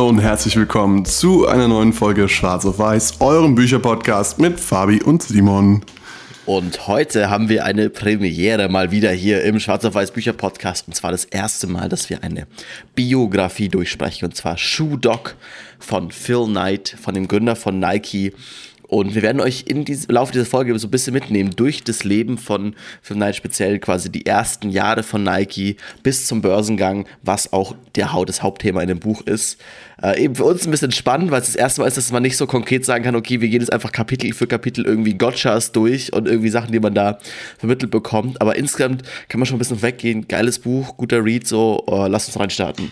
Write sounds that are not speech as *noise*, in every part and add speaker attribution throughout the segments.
Speaker 1: Hallo und herzlich willkommen zu einer neuen Folge Schwarz auf Weiß, eurem Bücherpodcast mit Fabi und Simon.
Speaker 2: Und heute haben wir eine Premiere mal wieder hier im Schwarz auf Weiß Bücher Podcast. Und zwar das erste Mal, dass wir eine Biografie durchsprechen. Und zwar Shoe Dog von Phil Knight, von dem Gründer von Nike. Und wir werden euch im Laufe dieser Folge so ein bisschen mitnehmen durch das Leben von Phil Knight, speziell quasi die ersten Jahre von Nike bis zum Börsengang, was auch der, das Hauptthema in dem Buch ist. Äh, eben für uns ein bisschen spannend, weil es das erste Mal ist, dass man nicht so konkret sagen kann, okay, wir gehen jetzt einfach Kapitel für Kapitel irgendwie Gotchas durch und irgendwie Sachen, die man da vermittelt bekommt. Aber insgesamt kann man schon ein bisschen weggehen. Geiles Buch, guter Read, so, uh, lasst uns reinstarten.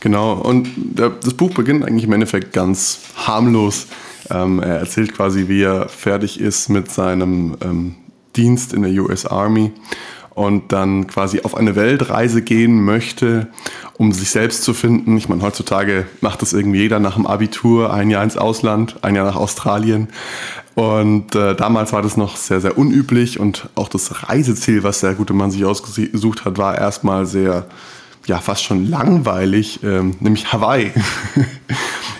Speaker 1: Genau, und das Buch beginnt eigentlich im Endeffekt ganz harmlos. Ähm, er erzählt quasi, wie er fertig ist mit seinem ähm, Dienst in der US Army und dann quasi auf eine Weltreise gehen möchte, um sich selbst zu finden. Ich meine, heutzutage macht das irgendwie jeder nach dem Abitur, ein Jahr ins Ausland, ein Jahr nach Australien. Und äh, damals war das noch sehr, sehr unüblich und auch das Reiseziel, was der gute Mann sich ausgesucht hat, war erstmal sehr, ja, fast schon langweilig, ähm, nämlich Hawaii. *laughs*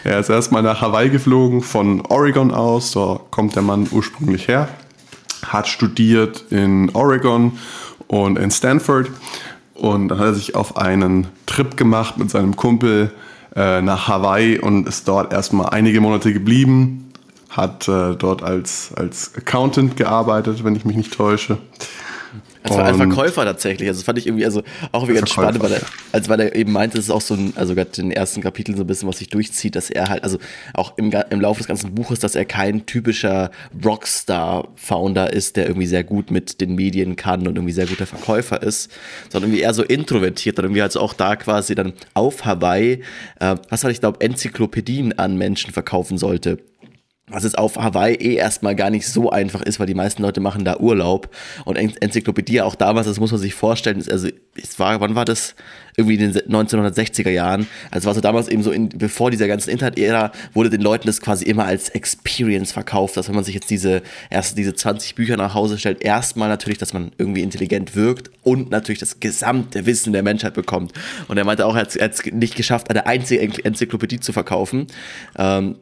Speaker 1: Er ist erstmal nach Hawaii geflogen, von Oregon aus, da kommt der Mann ursprünglich her, hat studiert in Oregon und in Stanford und dann hat er sich auf einen Trip gemacht mit seinem Kumpel äh, nach Hawaii und ist dort erstmal einige Monate geblieben, hat äh, dort als, als Accountant gearbeitet, wenn ich mich nicht täusche.
Speaker 2: War ein Verkäufer tatsächlich. Also das fand ich irgendwie, also auch wieder ganz spannend, weil er, also weil er eben meinte, es ist auch so ein, also gerade in den ersten Kapiteln so ein bisschen, was sich durchzieht, dass er halt, also auch im, im Laufe des ganzen Buches, dass er kein typischer Rockstar-Founder ist, der irgendwie sehr gut mit den Medien kann und irgendwie sehr guter Verkäufer ist, sondern irgendwie eher so introvertiert und irgendwie also auch da quasi dann auf Hawaii, äh, was halt ich glaube, Enzyklopädien an Menschen verkaufen sollte was es auf Hawaii eh erstmal gar nicht so einfach ist, weil die meisten Leute machen da Urlaub. Und Enzyklopädie auch damals, das muss man sich vorstellen, also es war, wann war das? Irgendwie in den 1960er Jahren. Also war so damals eben so, in, bevor dieser ganzen Internet-Ära, wurde den Leuten das quasi immer als Experience verkauft, dass wenn man sich jetzt diese, erst diese 20 Bücher nach Hause stellt, erstmal natürlich, dass man irgendwie intelligent wirkt und natürlich das gesamte Wissen der Menschheit bekommt. Und er meinte auch, er hat es nicht geschafft, eine einzige Enzyklopädie zu verkaufen. Ähm,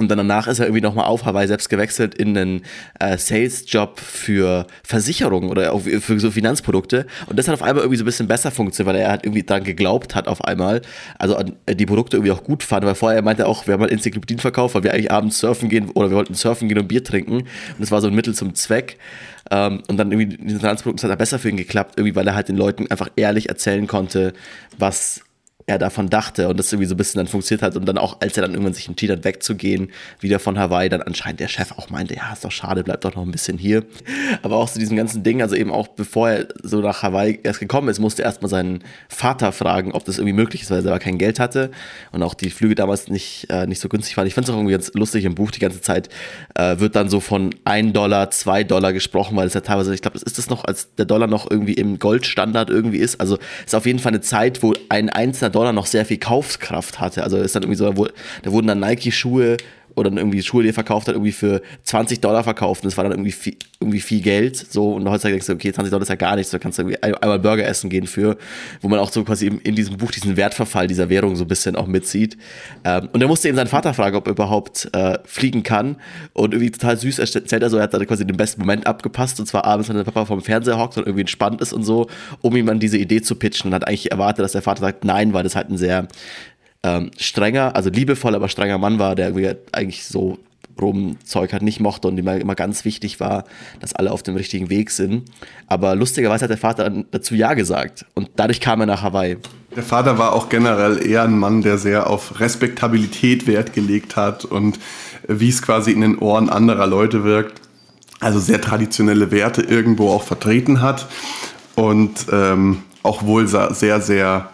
Speaker 2: und dann danach ist er irgendwie nochmal auf Hawaii selbst gewechselt in einen äh, Sales-Job für Versicherungen oder auch für so Finanzprodukte. Und das hat auf einmal irgendwie so ein bisschen besser funktioniert, weil er halt irgendwie dran geglaubt hat auf einmal. Also äh, die Produkte irgendwie auch gut fand. Weil vorher meinte er auch, wir haben mal Enzyklopädien verkauft, weil wir eigentlich abends surfen gehen oder wir wollten surfen gehen und Bier trinken. Und das war so ein Mittel zum Zweck. Ähm, und dann irgendwie diese Finanzprodukte hat er besser für ihn geklappt, irgendwie, weil er halt den Leuten einfach ehrlich erzählen konnte, was er davon dachte und das irgendwie so ein bisschen dann funktioniert hat und dann auch, als er dann irgendwann sich entschieden hat, wegzugehen, wieder von Hawaii, dann anscheinend der Chef auch meinte, ja, ist doch schade, bleibt doch noch ein bisschen hier. Aber auch zu diesem ganzen Ding, also eben auch bevor er so nach Hawaii erst gekommen ist, musste er erstmal seinen Vater fragen, ob das irgendwie möglich ist, weil er selber kein Geld hatte und auch die Flüge damals nicht, äh, nicht so günstig waren. Ich fand es auch irgendwie ganz lustig im Buch, die ganze Zeit äh, wird dann so von 1 Dollar, 2 Dollar gesprochen, weil es ja teilweise, ich glaube, ist das noch, als der Dollar noch irgendwie im Goldstandard irgendwie ist. Also ist auf jeden Fall eine Zeit, wo ein einzelner Dollar Dollar noch sehr viel Kaufkraft hatte. Also ist dann irgendwie so, da wurden dann Nike-Schuhe oder dann irgendwie Schuhe, die er verkauft hat, irgendwie für 20 Dollar verkauft. Und das war dann irgendwie viel, irgendwie viel Geld. So, und heutzutage denkst du, okay, 20 Dollar ist ja gar nichts, da kannst du irgendwie einmal Burger essen gehen für, wo man auch so quasi in diesem Buch diesen Wertverfall dieser Währung so ein bisschen auch mitzieht. Ähm, und er musste eben seinen Vater fragen, ob er überhaupt äh, fliegen kann. Und irgendwie total süß erzählt er so, er hat dann quasi den besten Moment abgepasst. Und zwar abends, wenn der Papa vom Fernseher hockt und irgendwie entspannt ist und so, um ihm dann diese Idee zu pitchen. Und hat eigentlich erwartet, dass der Vater sagt, nein, weil das halt ein sehr ähm, strenger, also liebevoll, aber strenger Mann war, der eigentlich so Rum-Zeug halt nicht mochte und immer, immer ganz wichtig war, dass alle auf dem richtigen Weg sind. Aber lustigerweise hat der Vater dazu Ja gesagt und dadurch kam er nach Hawaii.
Speaker 1: Der Vater war auch generell eher ein Mann, der sehr auf Respektabilität Wert gelegt hat und wie es quasi in den Ohren anderer Leute wirkt. Also sehr traditionelle Werte irgendwo auch vertreten hat und ähm, auch wohl sehr, sehr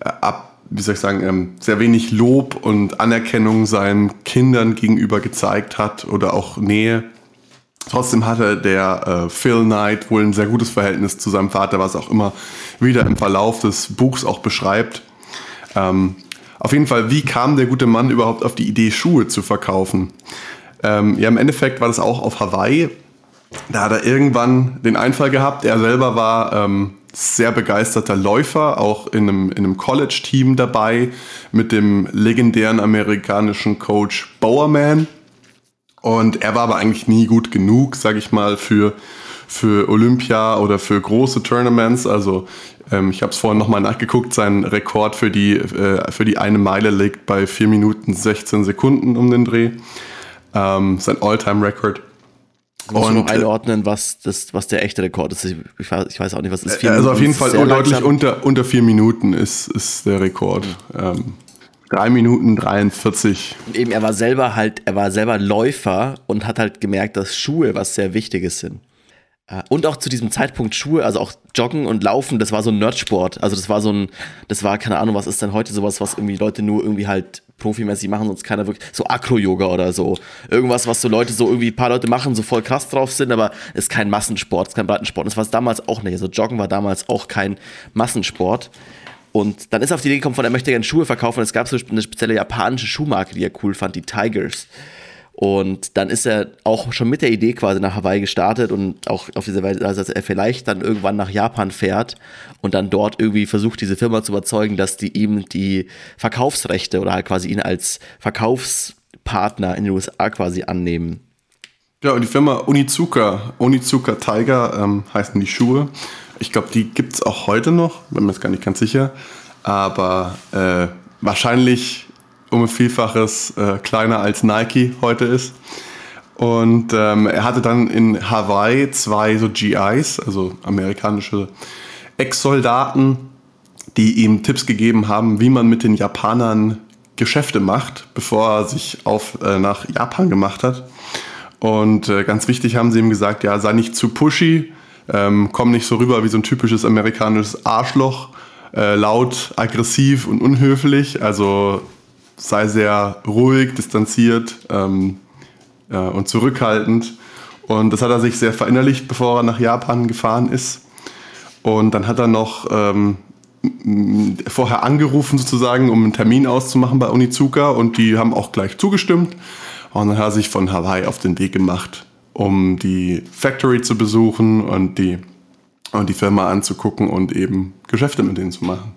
Speaker 1: äh, ab wie soll ich sagen, ähm, sehr wenig Lob und Anerkennung seinen Kindern gegenüber gezeigt hat oder auch Nähe. Trotzdem hatte der äh, Phil Knight wohl ein sehr gutes Verhältnis zu seinem Vater, was auch immer wieder im Verlauf des Buchs auch beschreibt. Ähm, auf jeden Fall, wie kam der gute Mann überhaupt auf die Idee, Schuhe zu verkaufen? Ähm, ja, im Endeffekt war das auch auf Hawaii. Da hat er irgendwann den Einfall gehabt. Er selber war ähm, sehr begeisterter Läufer, auch in einem, in einem College-Team dabei mit dem legendären amerikanischen Coach Bowerman. Und er war aber eigentlich nie gut genug, sage ich mal, für, für Olympia oder für große Tournaments. Also ähm, ich habe es vorhin nochmal nachgeguckt, sein Rekord für die, äh, für die eine Meile liegt bei 4 Minuten 16 Sekunden um den Dreh. Ähm, sein All-Time-Record.
Speaker 2: Muss und noch äh, einordnen, was, das, was der echte Rekord ist. Ich weiß, ich weiß auch nicht, was ist.
Speaker 1: Vier also Minuten auf jeden Fall deutlich unter, unter vier Minuten ist, ist der Rekord. Ähm, 3 Minuten 43.
Speaker 2: Eben, er war selber halt, er war selber Läufer und hat halt gemerkt, dass Schuhe was sehr Wichtiges sind. Äh, und auch zu diesem Zeitpunkt Schuhe, also auch Joggen und Laufen, das war so ein Nerdsport. Also das war so ein, das war, keine Ahnung, was ist denn heute sowas, was irgendwie Leute nur irgendwie halt profimäßig machen, sonst keiner wirklich, so Akro-Yoga oder so. Irgendwas, was so Leute so irgendwie, paar Leute machen, so voll krass drauf sind, aber ist kein Massensport, ist kein Breitensport. Das war es damals auch nicht. Also Joggen war damals auch kein Massensport. Und dann ist auf die Idee gekommen, von er möchte gerne Schuhe verkaufen. Es gab so eine spezielle japanische Schuhmarke, die er cool fand, die Tigers. Und dann ist er auch schon mit der Idee quasi nach Hawaii gestartet und auch auf diese Weise, dass er vielleicht dann irgendwann nach Japan fährt und dann dort irgendwie versucht, diese Firma zu überzeugen, dass die ihm die Verkaufsrechte oder halt quasi ihn als Verkaufspartner in den USA quasi annehmen.
Speaker 1: Ja, und die Firma Unizuka, Unizuka Tiger ähm, heißen die Schuhe. Ich glaube, die gibt es auch heute noch, bin mir jetzt gar nicht ganz sicher. Aber äh, wahrscheinlich um ein Vielfaches äh, kleiner als Nike heute ist. Und ähm, er hatte dann in Hawaii zwei so GIs, also amerikanische Ex-Soldaten, die ihm Tipps gegeben haben, wie man mit den Japanern Geschäfte macht, bevor er sich auf, äh, nach Japan gemacht hat. Und äh, ganz wichtig haben sie ihm gesagt, ja, sei nicht zu pushy, ähm, komm nicht so rüber wie so ein typisches amerikanisches Arschloch, äh, laut, aggressiv und unhöflich. Also sei sehr ruhig, distanziert ähm, äh, und zurückhaltend. Und das hat er sich sehr verinnerlicht, bevor er nach Japan gefahren ist. Und dann hat er noch ähm, vorher angerufen sozusagen, um einen Termin auszumachen bei Unizuka und die haben auch gleich zugestimmt. Und dann hat er sich von Hawaii auf den Weg gemacht um die Factory zu besuchen und die, und die Firma anzugucken und eben Geschäfte mit denen zu machen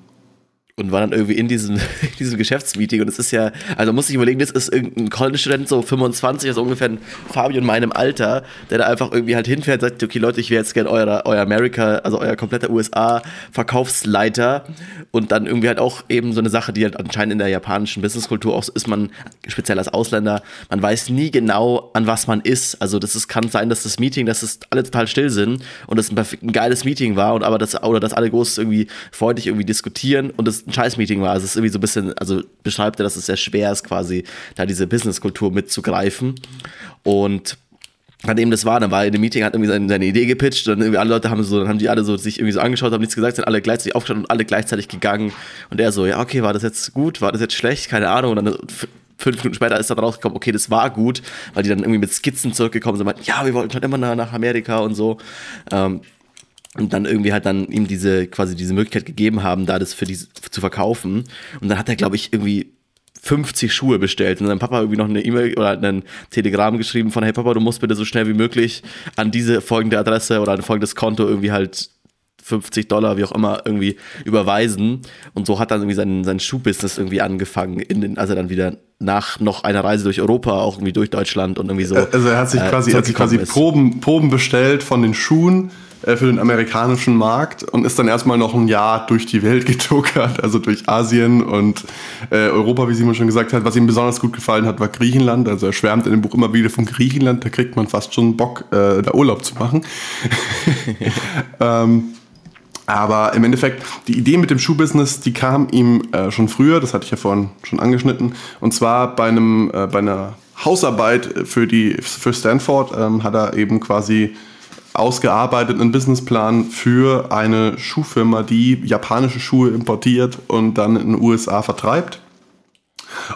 Speaker 2: und war dann irgendwie in diesem, *laughs* in diesem Geschäftsmeeting. Und es ist ja, also muss ich überlegen, das ist irgendein College-Student, so 25, also ungefähr ein Fabio in meinem Alter, der da einfach irgendwie halt hinfährt und sagt, okay Leute, ich wäre jetzt gerne euer, euer America, also euer kompletter USA-Verkaufsleiter und dann irgendwie halt auch eben so eine Sache, die halt anscheinend in der japanischen Businesskultur auch so ist, man, speziell als Ausländer, man weiß nie genau, an was man ist, also das ist, kann sein, dass das Meeting, dass es alle total still sind und es ein, ein geiles Meeting war und aber das, oder dass alle groß irgendwie freundlich irgendwie diskutieren und das ein Scheiß-Meeting war. Also es ist irgendwie so ein bisschen, also beschreibt er, dass es sehr schwer ist, quasi da diese Business-Kultur mitzugreifen. Und an dem das war, dann war er in dem Meeting, hat irgendwie seine, seine Idee gepitcht und irgendwie alle Leute haben so, dann haben die alle so sich irgendwie so angeschaut, haben nichts gesagt, sind alle gleichzeitig aufgestanden und alle gleichzeitig gegangen. Und er so, ja, okay, war das jetzt gut, war das jetzt schlecht, keine Ahnung. Und dann fünf Minuten später ist dann rausgekommen, okay, das war gut, weil die dann irgendwie mit Skizzen zurückgekommen sind, meinten, ja, wir wollten schon immer nach Amerika und so. Ähm, und dann irgendwie halt dann ihm diese quasi diese Möglichkeit gegeben haben, da das für die zu verkaufen. Und dann hat er, glaube ich, irgendwie 50 Schuhe bestellt und sein Papa irgendwie noch eine E-Mail oder ein Telegramm geschrieben von hey Papa, du musst bitte so schnell wie möglich an diese folgende Adresse oder an folgendes Konto irgendwie halt 50 Dollar, wie auch immer, irgendwie überweisen. Und so hat dann irgendwie sein, sein Schuhbusiness irgendwie angefangen, in den, also dann wieder nach noch einer Reise durch Europa, auch irgendwie durch Deutschland und irgendwie so.
Speaker 1: Also er hat sich quasi, äh, hat sich quasi Proben, Proben bestellt von den Schuhen äh, für den amerikanischen Markt und ist dann erstmal noch ein Jahr durch die Welt *laughs* getuckert, also durch Asien und äh, Europa, wie Simon schon gesagt hat. Was ihm besonders gut gefallen hat, war Griechenland. Also er schwärmt in dem Buch immer wieder von Griechenland, da kriegt man fast schon Bock, äh, da Urlaub zu machen. *laughs* ähm, aber im Endeffekt, die Idee mit dem Schuhbusiness, die kam ihm äh, schon früher, das hatte ich ja vorhin schon angeschnitten. Und zwar bei, einem, äh, bei einer Hausarbeit für, die, für Stanford ähm, hat er eben quasi ausgearbeitet einen Businessplan für eine Schuhfirma, die japanische Schuhe importiert und dann in den USA vertreibt.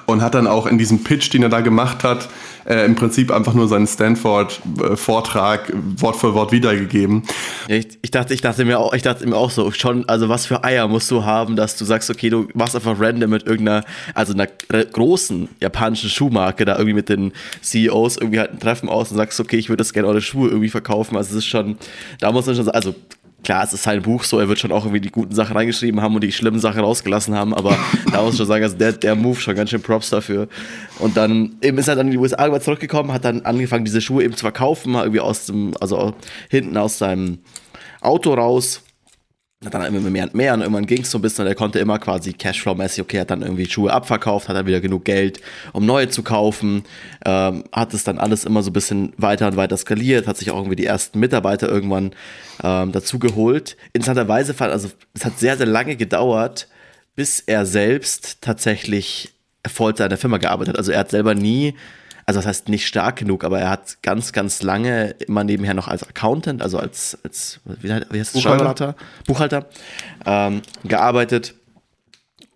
Speaker 1: Und hat dann auch in diesem Pitch, den er da gemacht hat, äh, im Prinzip einfach nur seinen Stanford-Vortrag Wort für Wort wiedergegeben.
Speaker 2: Ich, ich, dachte, ich dachte mir auch, ich dachte mir auch so, schon, also was für Eier musst du haben, dass du sagst, okay, du machst einfach random mit irgendeiner, also einer großen japanischen Schuhmarke da irgendwie mit den CEOs irgendwie halt ein Treffen aus und sagst, okay, ich würde das gerne eure Schuhe irgendwie verkaufen. Also es ist schon, da muss man schon sagen, also klar, es ist sein Buch so, er wird schon auch irgendwie die guten Sachen reingeschrieben haben und die schlimmen Sachen rausgelassen haben, aber *laughs* da muss ich schon sagen, also der, der Move schon ganz schön Props dafür. Und dann eben ist er dann in die USA über zurückgekommen, hat dann angefangen, diese Schuhe eben zu verkaufen, irgendwie aus dem, also hinten aus seinem Auto raus hat dann immer mehr und mehr und irgendwann ging es so ein bisschen und er konnte immer quasi Cashflow-mäßig, okay, hat dann irgendwie Schuhe abverkauft, hat dann wieder genug Geld, um neue zu kaufen, ähm, hat es dann alles immer so ein bisschen weiter und weiter skaliert, hat sich auch irgendwie die ersten Mitarbeiter irgendwann ähm, dazu geholt. Interessanterweise, also es hat sehr, sehr lange gedauert, bis er selbst tatsächlich Vollzeit in der Firma gearbeitet hat. Also er hat selber nie also das heißt nicht stark genug, aber er hat ganz, ganz lange immer nebenher noch als Accountant, also als, als wie, heißt es, Buchhalter, Buchhalter ähm, gearbeitet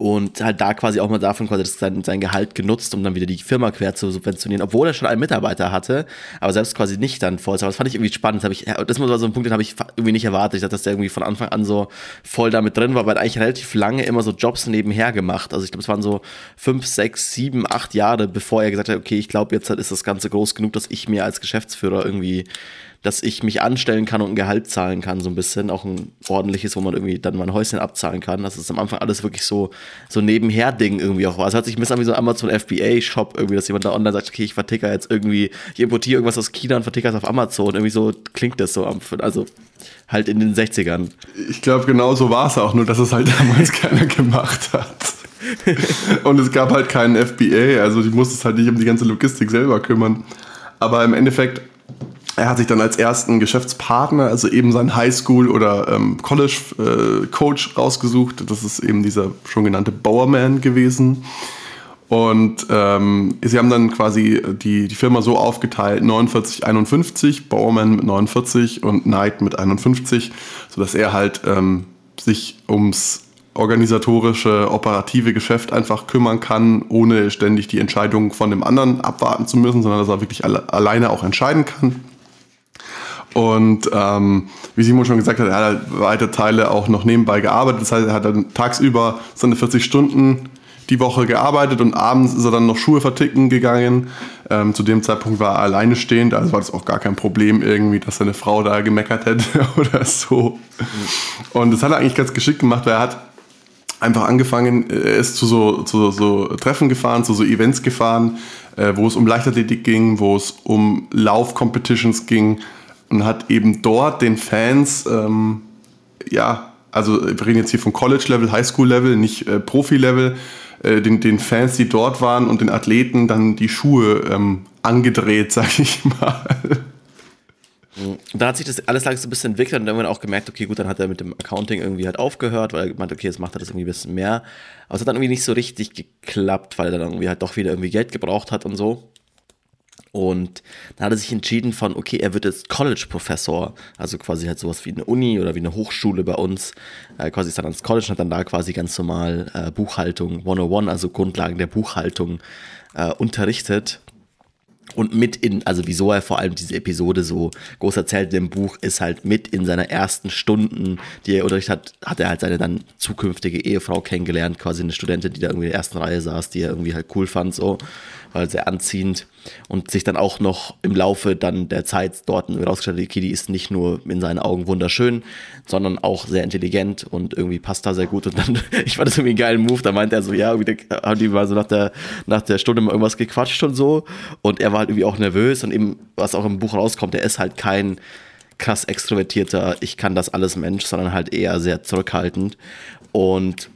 Speaker 2: und halt da quasi auch mal davon quasi sein, sein Gehalt genutzt, um dann wieder die Firma quer zu subventionieren, obwohl er schon einen Mitarbeiter hatte, aber selbst quasi nicht dann Vollzeit. Das fand ich irgendwie spannend. Das, ich, das war so ein Punkt, den habe ich irgendwie nicht erwartet. Ich dachte, dass der irgendwie von Anfang an so voll damit drin war, weil er eigentlich relativ lange immer so Jobs nebenher gemacht. Also ich glaube, es waren so fünf, sechs, sieben, acht Jahre, bevor er gesagt hat, okay, ich glaube, jetzt ist das Ganze groß genug, dass ich mir als Geschäftsführer irgendwie dass ich mich anstellen kann und ein Gehalt zahlen kann, so ein bisschen. Auch ein ordentliches, wo man irgendwie dann mal ein Häuschen abzahlen kann. Das ist am Anfang alles wirklich so, so nebenher-Ding irgendwie auch war. Es hört sich ein bisschen an wie so ein Amazon FBA-Shop irgendwie, dass jemand da online sagt, okay, ich verticker jetzt irgendwie, ich importiere irgendwas aus China und verticker es auf Amazon. Irgendwie so klingt das so, also halt in den 60ern.
Speaker 1: Ich glaube, genau so war es auch, nur dass es halt *laughs* damals keiner gemacht hat. *laughs* und es gab halt keinen FBA, also die musste es halt nicht um die ganze Logistik selber kümmern. Aber im Endeffekt er hat sich dann als ersten Geschäftspartner, also eben sein Highschool- oder ähm, College-Coach äh, rausgesucht. Das ist eben dieser schon genannte Bowerman gewesen. Und ähm, sie haben dann quasi die, die Firma so aufgeteilt, 49, 51, Bowerman mit 49 und Knight mit 51, sodass er halt ähm, sich ums organisatorische, operative Geschäft einfach kümmern kann, ohne ständig die Entscheidung von dem anderen abwarten zu müssen, sondern dass er wirklich alle, alleine auch entscheiden kann. Und ähm, wie Simon schon gesagt hat, er hat halt weite Teile auch noch nebenbei gearbeitet. Das heißt, er hat dann tagsüber seine 40 Stunden die Woche gearbeitet und abends ist er dann noch Schuhe verticken gegangen. Ähm, zu dem Zeitpunkt war er alleine stehend, also war das auch gar kein Problem irgendwie, dass seine Frau da gemeckert hätte *laughs* oder so. Und das hat er eigentlich ganz geschickt gemacht, weil er hat einfach angefangen, er ist zu so, zu so Treffen gefahren, zu so Events gefahren, äh, wo es um Leichtathletik ging, wo es um Lauf-Competitions ging und hat eben dort den Fans, ähm, ja, also wir reden jetzt hier von College-Level, Highschool-Level, nicht äh, Profi-Level, äh, den, den Fans, die dort waren und den Athleten dann die Schuhe ähm, angedreht, *laughs* sag ich mal.
Speaker 2: Und dann hat sich das alles langsam so ein bisschen entwickelt und wir auch gemerkt, okay, gut, dann hat er mit dem Accounting irgendwie halt aufgehört, weil er gemeint, okay, jetzt macht er das irgendwie ein bisschen mehr. Aber es hat dann irgendwie nicht so richtig geklappt, weil er dann irgendwie halt doch wieder irgendwie Geld gebraucht hat und so. Und dann hat er sich entschieden von, okay, er wird jetzt College-Professor, also quasi halt sowas wie eine Uni oder wie eine Hochschule bei uns. Äh, quasi ist dann ans College und hat dann da quasi ganz normal äh, Buchhaltung 101, also Grundlagen der Buchhaltung äh, unterrichtet. Und mit in, also wieso er vor allem diese Episode so groß erzählt im Buch, ist halt mit in seiner ersten Stunden, die er unterrichtet hat, hat er halt seine dann zukünftige Ehefrau kennengelernt, quasi eine Studentin, die da irgendwie in der ersten Reihe saß, die er irgendwie halt cool fand, so war sehr anziehend und sich dann auch noch im Laufe dann der Zeit dort herausgestellt, okay, die ist nicht nur in seinen Augen wunderschön, sondern auch sehr intelligent und irgendwie passt da sehr gut. Und dann, *laughs* ich fand das irgendwie einen geilen Move, da meinte er so, ja, irgendwie haben die mal so nach der, nach der Stunde mal irgendwas gequatscht und so. Und er war halt irgendwie auch nervös und eben, was auch im Buch rauskommt, er ist halt kein krass extrovertierter, ich kann das alles Mensch, sondern halt eher sehr zurückhaltend. Und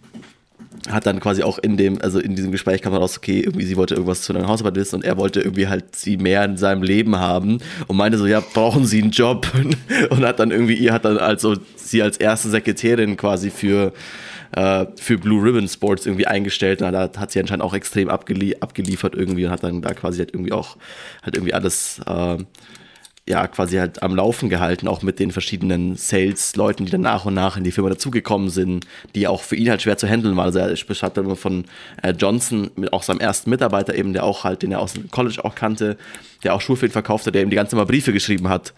Speaker 2: hat dann quasi auch in dem, also in diesem Gespräch kam raus, okay, irgendwie sie wollte irgendwas zu einer Hausarbeit wissen und er wollte irgendwie halt sie mehr in seinem Leben haben und meinte so, ja, brauchen sie einen Job? *laughs* Und hat dann irgendwie, ihr hat dann also sie als erste Sekretärin quasi für, äh, für Blue Ribbon Sports irgendwie eingestellt und da hat sie anscheinend auch extrem abgelie abgeliefert irgendwie und hat dann da quasi halt irgendwie auch halt irgendwie alles äh, ja quasi halt am Laufen gehalten, auch mit den verschiedenen Sales-Leuten, die dann nach und nach in die Firma dazugekommen sind, die auch für ihn halt schwer zu handeln waren. Also er dann immer von äh, Johnson, mit auch seinem ersten Mitarbeiter eben, der auch halt, den er aus dem College auch kannte, der auch Schulfilm verkaufte, der ihm die ganze mal Briefe geschrieben hat.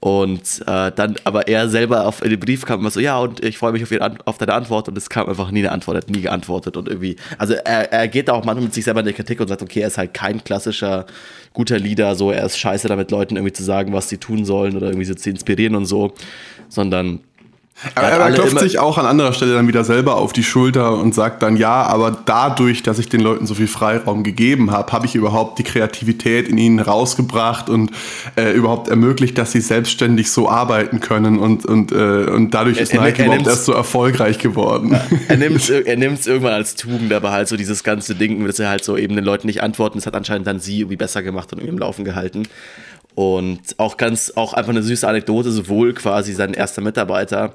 Speaker 2: Und äh, dann, aber er selber auf den Brief kam immer so, ja, und ich freue mich auf, ihre, auf deine Antwort. Und es kam einfach nie eine Antwort, hat nie geantwortet. Und irgendwie, also er, er geht da auch manchmal mit sich selber in die Kritik und sagt, okay, er ist halt kein klassischer guter Leader, so er ist scheiße damit Leuten irgendwie zu sagen, was sie tun sollen oder irgendwie so zu inspirieren und so, sondern
Speaker 1: Aber er, er klopft sich auch an anderer Stelle dann wieder selber auf die Schulter und sagt dann, ja, aber dadurch, dass ich den Leuten so viel Freiraum gegeben habe, habe ich überhaupt die Kreativität in ihnen rausgebracht und äh, überhaupt ermöglicht, dass sie selbstständig so arbeiten können und, und, äh, und dadurch ist er, Nike er überhaupt erst so erfolgreich geworden. Ja,
Speaker 2: er nimmt *laughs* es er irgendwann als Tugend, aber halt so dieses ganze Ding, dass er halt so eben den Leuten nicht antworten, das hat anscheinend dann sie irgendwie besser gemacht und irgendwie im Laufen gehalten. Und auch ganz, auch einfach eine süße Anekdote, sowohl quasi sein erster Mitarbeiter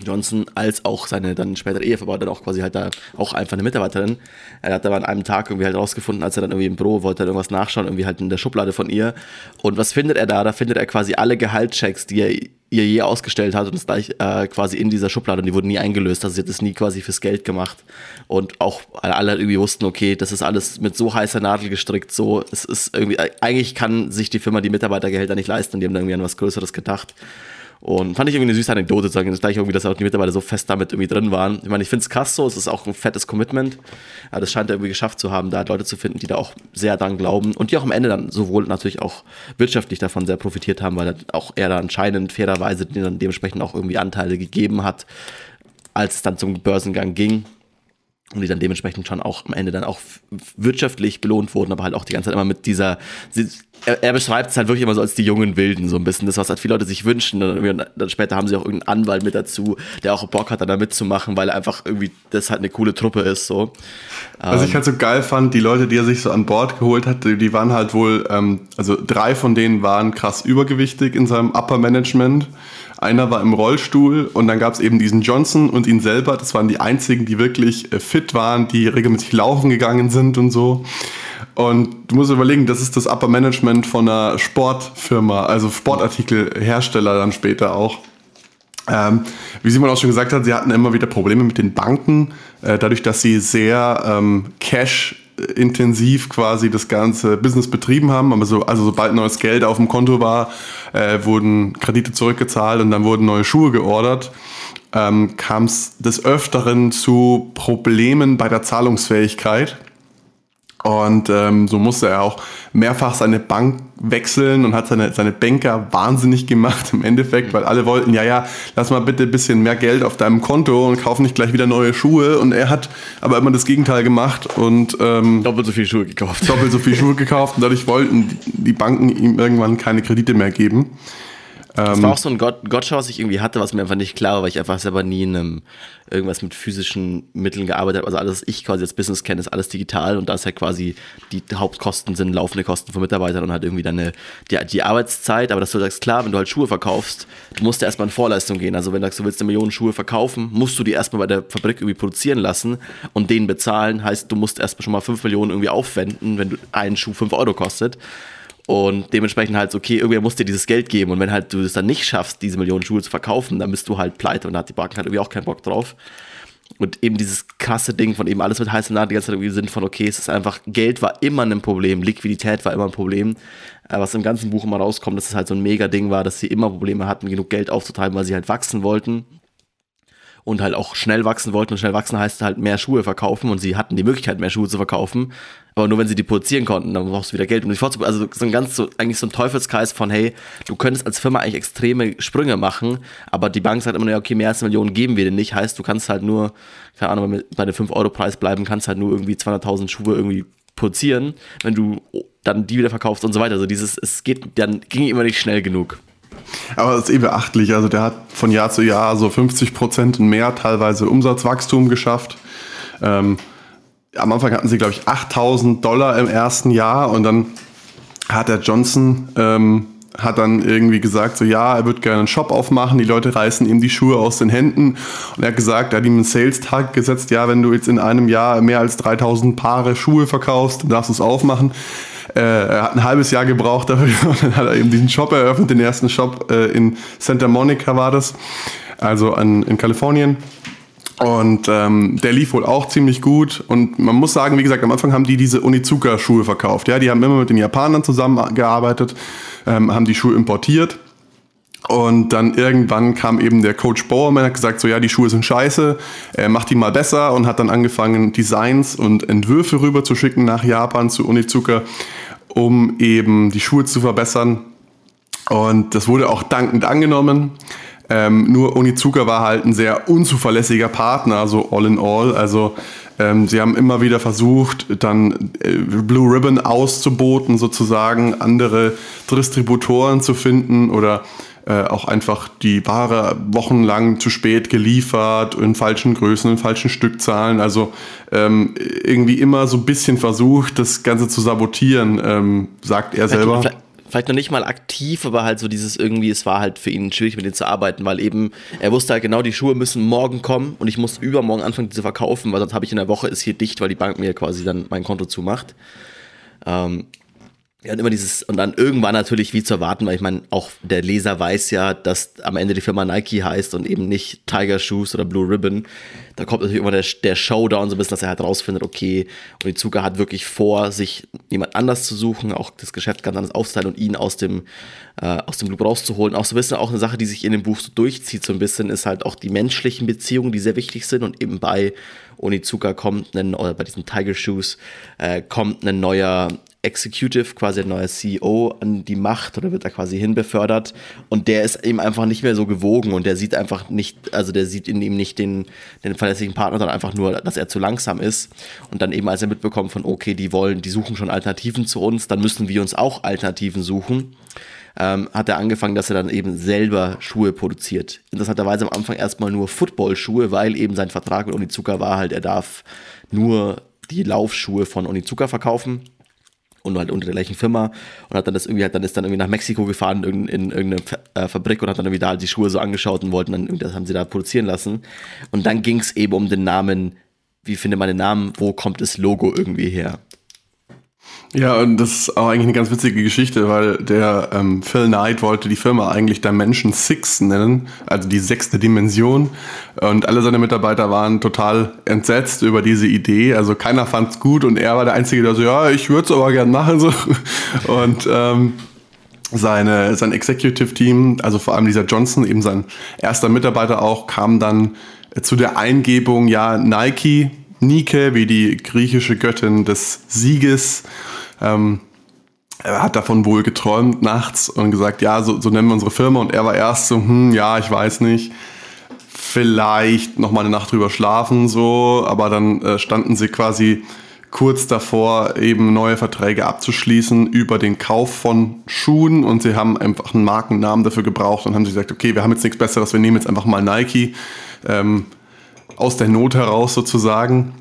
Speaker 2: Johnson als auch seine dann spätere Ehefrau dann auch quasi halt da auch einfach eine Mitarbeiterin. Er hat aber an einem Tag irgendwie halt rausgefunden, als er dann irgendwie im Büro wollte, irgendwas nachschauen, irgendwie halt in der Schublade von ihr. Und was findet er da? Da findet er quasi alle Gehaltschecks, die er ihr je ausgestellt hat und ist gleich äh, quasi in dieser Schublade und die wurden nie eingelöst. Also sie hat das nie quasi fürs Geld gemacht. Und auch alle irgendwie wussten, okay, das ist alles mit so heißer Nadel gestrickt, so, es ist irgendwie, eigentlich kann sich die Firma die Mitarbeitergehälter nicht leisten und die haben dann irgendwie an was Größeres gedacht. Und fand ich irgendwie eine süße Anekdote zu sagen. Das gleich irgendwie, dass auch die Mitarbeiter so fest damit irgendwie drin waren. Ich meine, ich finde es krass so, es ist auch ein fettes Commitment. Aber das scheint er irgendwie geschafft zu haben, da Leute zu finden, die da auch sehr dran glauben und die auch am Ende dann sowohl natürlich auch wirtschaftlich davon sehr profitiert haben, weil auch er da anscheinend fairerweise dann dementsprechend auch irgendwie Anteile gegeben hat, als es dann zum Börsengang ging und die dann dementsprechend schon auch am Ende dann auch wirtschaftlich belohnt wurden, aber halt auch die ganze Zeit immer mit dieser, er, er beschreibt es halt wirklich immer so als die jungen Wilden, so ein bisschen, das, was halt viele Leute sich wünschen. Und dann später haben sie auch irgendeinen Anwalt mit dazu, der auch Bock hat, da mitzumachen, weil er einfach irgendwie das halt eine coole Truppe ist, so.
Speaker 1: Was ähm, ich halt so geil fand, die Leute, die er sich so an Bord geholt hat, die waren halt wohl, ähm, also drei von denen waren krass übergewichtig in seinem Upper Management. Einer war im Rollstuhl und dann gab es eben diesen Johnson und ihn selber. Das waren die einzigen, die wirklich äh, fit waren, die regelmäßig laufen gegangen sind und so. Und du musst überlegen, das ist das Upper Management von einer Sportfirma, also Sportartikelhersteller dann später auch. Ähm, wie Simon auch schon gesagt hat, sie hatten immer wieder Probleme mit den Banken, äh, dadurch, dass sie sehr ähm, Cash intensiv quasi das ganze Business betrieben haben. Aber so, also sobald neues Geld auf dem Konto war, äh, wurden Kredite zurückgezahlt und dann wurden neue Schuhe geordert. Ähm, kam es des Öfteren zu Problemen bei der Zahlungsfähigkeit. Und ähm, so musste er auch mehrfach seine Bank wechseln und hat seine, seine Banker wahnsinnig gemacht im Endeffekt, weil alle wollten, ja, ja, lass mal bitte ein bisschen mehr Geld auf deinem Konto und kauf nicht gleich wieder neue Schuhe. Und er hat aber immer das Gegenteil gemacht und ähm,
Speaker 2: doppelt so viel Schuhe gekauft.
Speaker 1: Doppelt so viel Schuhe gekauft und dadurch wollten die Banken ihm irgendwann keine Kredite mehr geben.
Speaker 2: Das war ähm, auch so ein Gotcha, was ich irgendwie hatte, was mir einfach nicht klar war, weil ich einfach selber nie in einem, irgendwas mit physischen Mitteln gearbeitet habe. Also alles, was ich quasi als Business kenne, ist alles digital und da ist halt quasi die Hauptkosten sind laufende Kosten von Mitarbeitern und halt irgendwie deine, die, die Arbeitszeit. Aber dass du sagst, klar, wenn du halt Schuhe verkaufst, du musst ja erstmal in Vorleistung gehen. Also wenn du sagst, du willst eine Million Schuhe verkaufen, musst du die erstmal bei der Fabrik irgendwie produzieren lassen und denen bezahlen. Heißt, du musst erstmal schon mal 5 Millionen irgendwie aufwenden, wenn du einen Schuh 5 Euro kostet. Und dementsprechend halt, okay, irgendwer muss dir dieses Geld geben. Und wenn halt du es dann nicht schaffst, diese Millionen Schuhe zu verkaufen, dann bist du halt pleite und da hat die Bank halt irgendwie auch keinen Bock drauf. Und eben dieses krasse Ding von eben alles mit heißem Naht die ganze Zeit irgendwie sind von, okay, es ist einfach, Geld war immer ein Problem, Liquidität war immer ein Problem. Äh, was im ganzen Buch immer rauskommt, dass es halt so ein mega Ding war, dass sie immer Probleme hatten, genug Geld aufzutreiben, weil sie halt wachsen wollten und halt auch schnell wachsen wollten. Und schnell wachsen heißt halt mehr Schuhe verkaufen und sie hatten die Möglichkeit, mehr Schuhe zu verkaufen. Aber nur wenn sie die produzieren konnten, dann brauchst du wieder Geld, um dich vorzubereiten. Also so ein ganz so, eigentlich so ein Teufelskreis von, hey, du könntest als Firma eigentlich extreme Sprünge machen, aber die Bank sagt immer, ja, okay, mehr als eine Million geben wir dir nicht. Heißt, du kannst halt nur, keine Ahnung, bei dem 5-Euro-Preis bleiben, kannst halt nur irgendwie 200.000 Schuhe irgendwie produzieren, wenn du dann die wieder verkaufst und so weiter. Also dieses, es geht, dann ging immer nicht schnell genug.
Speaker 1: Aber das ist eh beachtlich. Also der hat von Jahr zu Jahr so 50 Prozent und mehr teilweise Umsatzwachstum geschafft. Ähm, am Anfang hatten sie, glaube ich, 8000 Dollar im ersten Jahr und dann hat der Johnson ähm, hat dann irgendwie gesagt, so ja, er wird gerne einen Shop aufmachen, die Leute reißen ihm die Schuhe aus den Händen und er hat gesagt, er hat ihm einen Sales-Tag gesetzt, ja, wenn du jetzt in einem Jahr mehr als 3000 Paare Schuhe verkaufst, darfst du es aufmachen. Äh, er hat ein halbes Jahr gebraucht dafür *laughs* und dann hat er eben diesen Shop eröffnet, den ersten Shop äh, in Santa Monica war das, also an, in Kalifornien. Und ähm, der lief wohl auch ziemlich gut. Und man muss sagen, wie gesagt, am Anfang haben die diese Onizuka-Schuhe verkauft. Ja, die haben immer mit den Japanern zusammengearbeitet, ähm, haben die Schuhe importiert. Und dann irgendwann kam eben der Coach Bowerman, hat gesagt, so ja, die Schuhe sind scheiße, äh, mach die mal besser und hat dann angefangen, Designs und Entwürfe rüber zu schicken nach Japan zu Onizuka, um eben die Schuhe zu verbessern. Und das wurde auch dankend angenommen. Ähm, nur Onizuka war halt ein sehr unzuverlässiger Partner, so all in all. Also ähm, sie haben immer wieder versucht, dann äh, Blue Ribbon auszuboten, sozusagen, andere Distributoren zu finden oder äh, auch einfach die Ware wochenlang zu spät geliefert, in falschen Größen, in falschen Stückzahlen. Also ähm, irgendwie immer so ein bisschen versucht, das Ganze zu sabotieren, ähm, sagt er selber.
Speaker 2: Vielleicht, vielleicht noch nicht mal aktiv, aber halt so dieses irgendwie, es war halt für ihn schwierig mit denen zu arbeiten, weil eben er wusste halt genau, die Schuhe müssen morgen kommen und ich muss übermorgen anfangen, die zu verkaufen, weil sonst habe ich in der Woche ist hier dicht, weil die Bank mir quasi dann mein Konto zumacht. Ähm, ja, und immer dieses, und dann irgendwann natürlich wie zu erwarten, weil ich meine, auch der Leser weiß ja, dass am Ende die Firma Nike heißt und eben nicht Tiger Shoes oder Blue Ribbon. Da kommt natürlich immer der, der Showdown so ein bisschen, dass er halt rausfindet, okay, Onizuka hat wirklich vor, sich jemand anders zu suchen, auch das Geschäft ganz anders aufzuteilen und ihn aus dem, äh, aus dem Loop rauszuholen. Auch so ein bisschen auch eine Sache, die sich in dem Buch so durchzieht, so ein bisschen, ist halt auch die menschlichen Beziehungen, die sehr wichtig sind und eben bei Onizuka kommt ein, oder bei diesen Tiger Shoes äh, kommt ein neuer Executive, quasi ein neuer CEO, an die Macht oder wird da quasi hinbefördert. Und der ist eben einfach nicht mehr so gewogen und der sieht einfach nicht, also der sieht in ihm nicht den, den verlässlichen Partner, sondern einfach nur, dass er zu langsam ist. Und dann eben, als er mitbekommt von, okay, die wollen, die suchen schon Alternativen zu uns, dann müssen wir uns auch Alternativen suchen. Ähm, hat er angefangen, dass er dann eben selber Schuhe produziert. Interessanterweise am Anfang erstmal nur Football-Schuhe, weil eben sein Vertrag mit Onizuka war halt, er darf nur die Laufschuhe von Onizuka verkaufen und halt unter der gleichen Firma und hat dann das irgendwie halt, dann ist dann irgendwie nach Mexiko gefahren in, in irgendeine äh, Fabrik und hat dann irgendwie da halt die Schuhe so angeschaut und wollten dann, das haben sie da produzieren lassen. Und dann ging es eben um den Namen, wie findet man den Namen, wo kommt das Logo irgendwie her?
Speaker 1: Ja, und das ist auch eigentlich eine ganz witzige Geschichte, weil der ähm, Phil Knight wollte die Firma eigentlich Dimension Six nennen, also die sechste Dimension. Und alle seine Mitarbeiter waren total entsetzt über diese Idee. Also keiner fand's gut und er war der Einzige, der so, ja, ich würde es aber gern machen. So. *laughs* Und ähm, seine, sein Executive Team, also vor allem dieser Johnson, eben sein erster Mitarbeiter auch, kam dann zu der Eingebung, ja, Nike, Nike, wie die griechische Göttin des Sieges, ähm, er hat davon wohl geträumt nachts und gesagt, ja, so, so nennen wir unsere Firma. Und er war erst so, hm, ja, ich weiß nicht, vielleicht noch mal eine Nacht drüber schlafen, so. Aber dann äh, standen sie quasi kurz davor, eben neue Verträge abzuschließen über den Kauf von Schuhen. Und sie haben einfach einen Markennamen dafür gebraucht und haben sie gesagt, okay, wir haben jetzt nichts Besseres, wir nehmen jetzt einfach mal Nike ähm, aus der Not heraus sozusagen.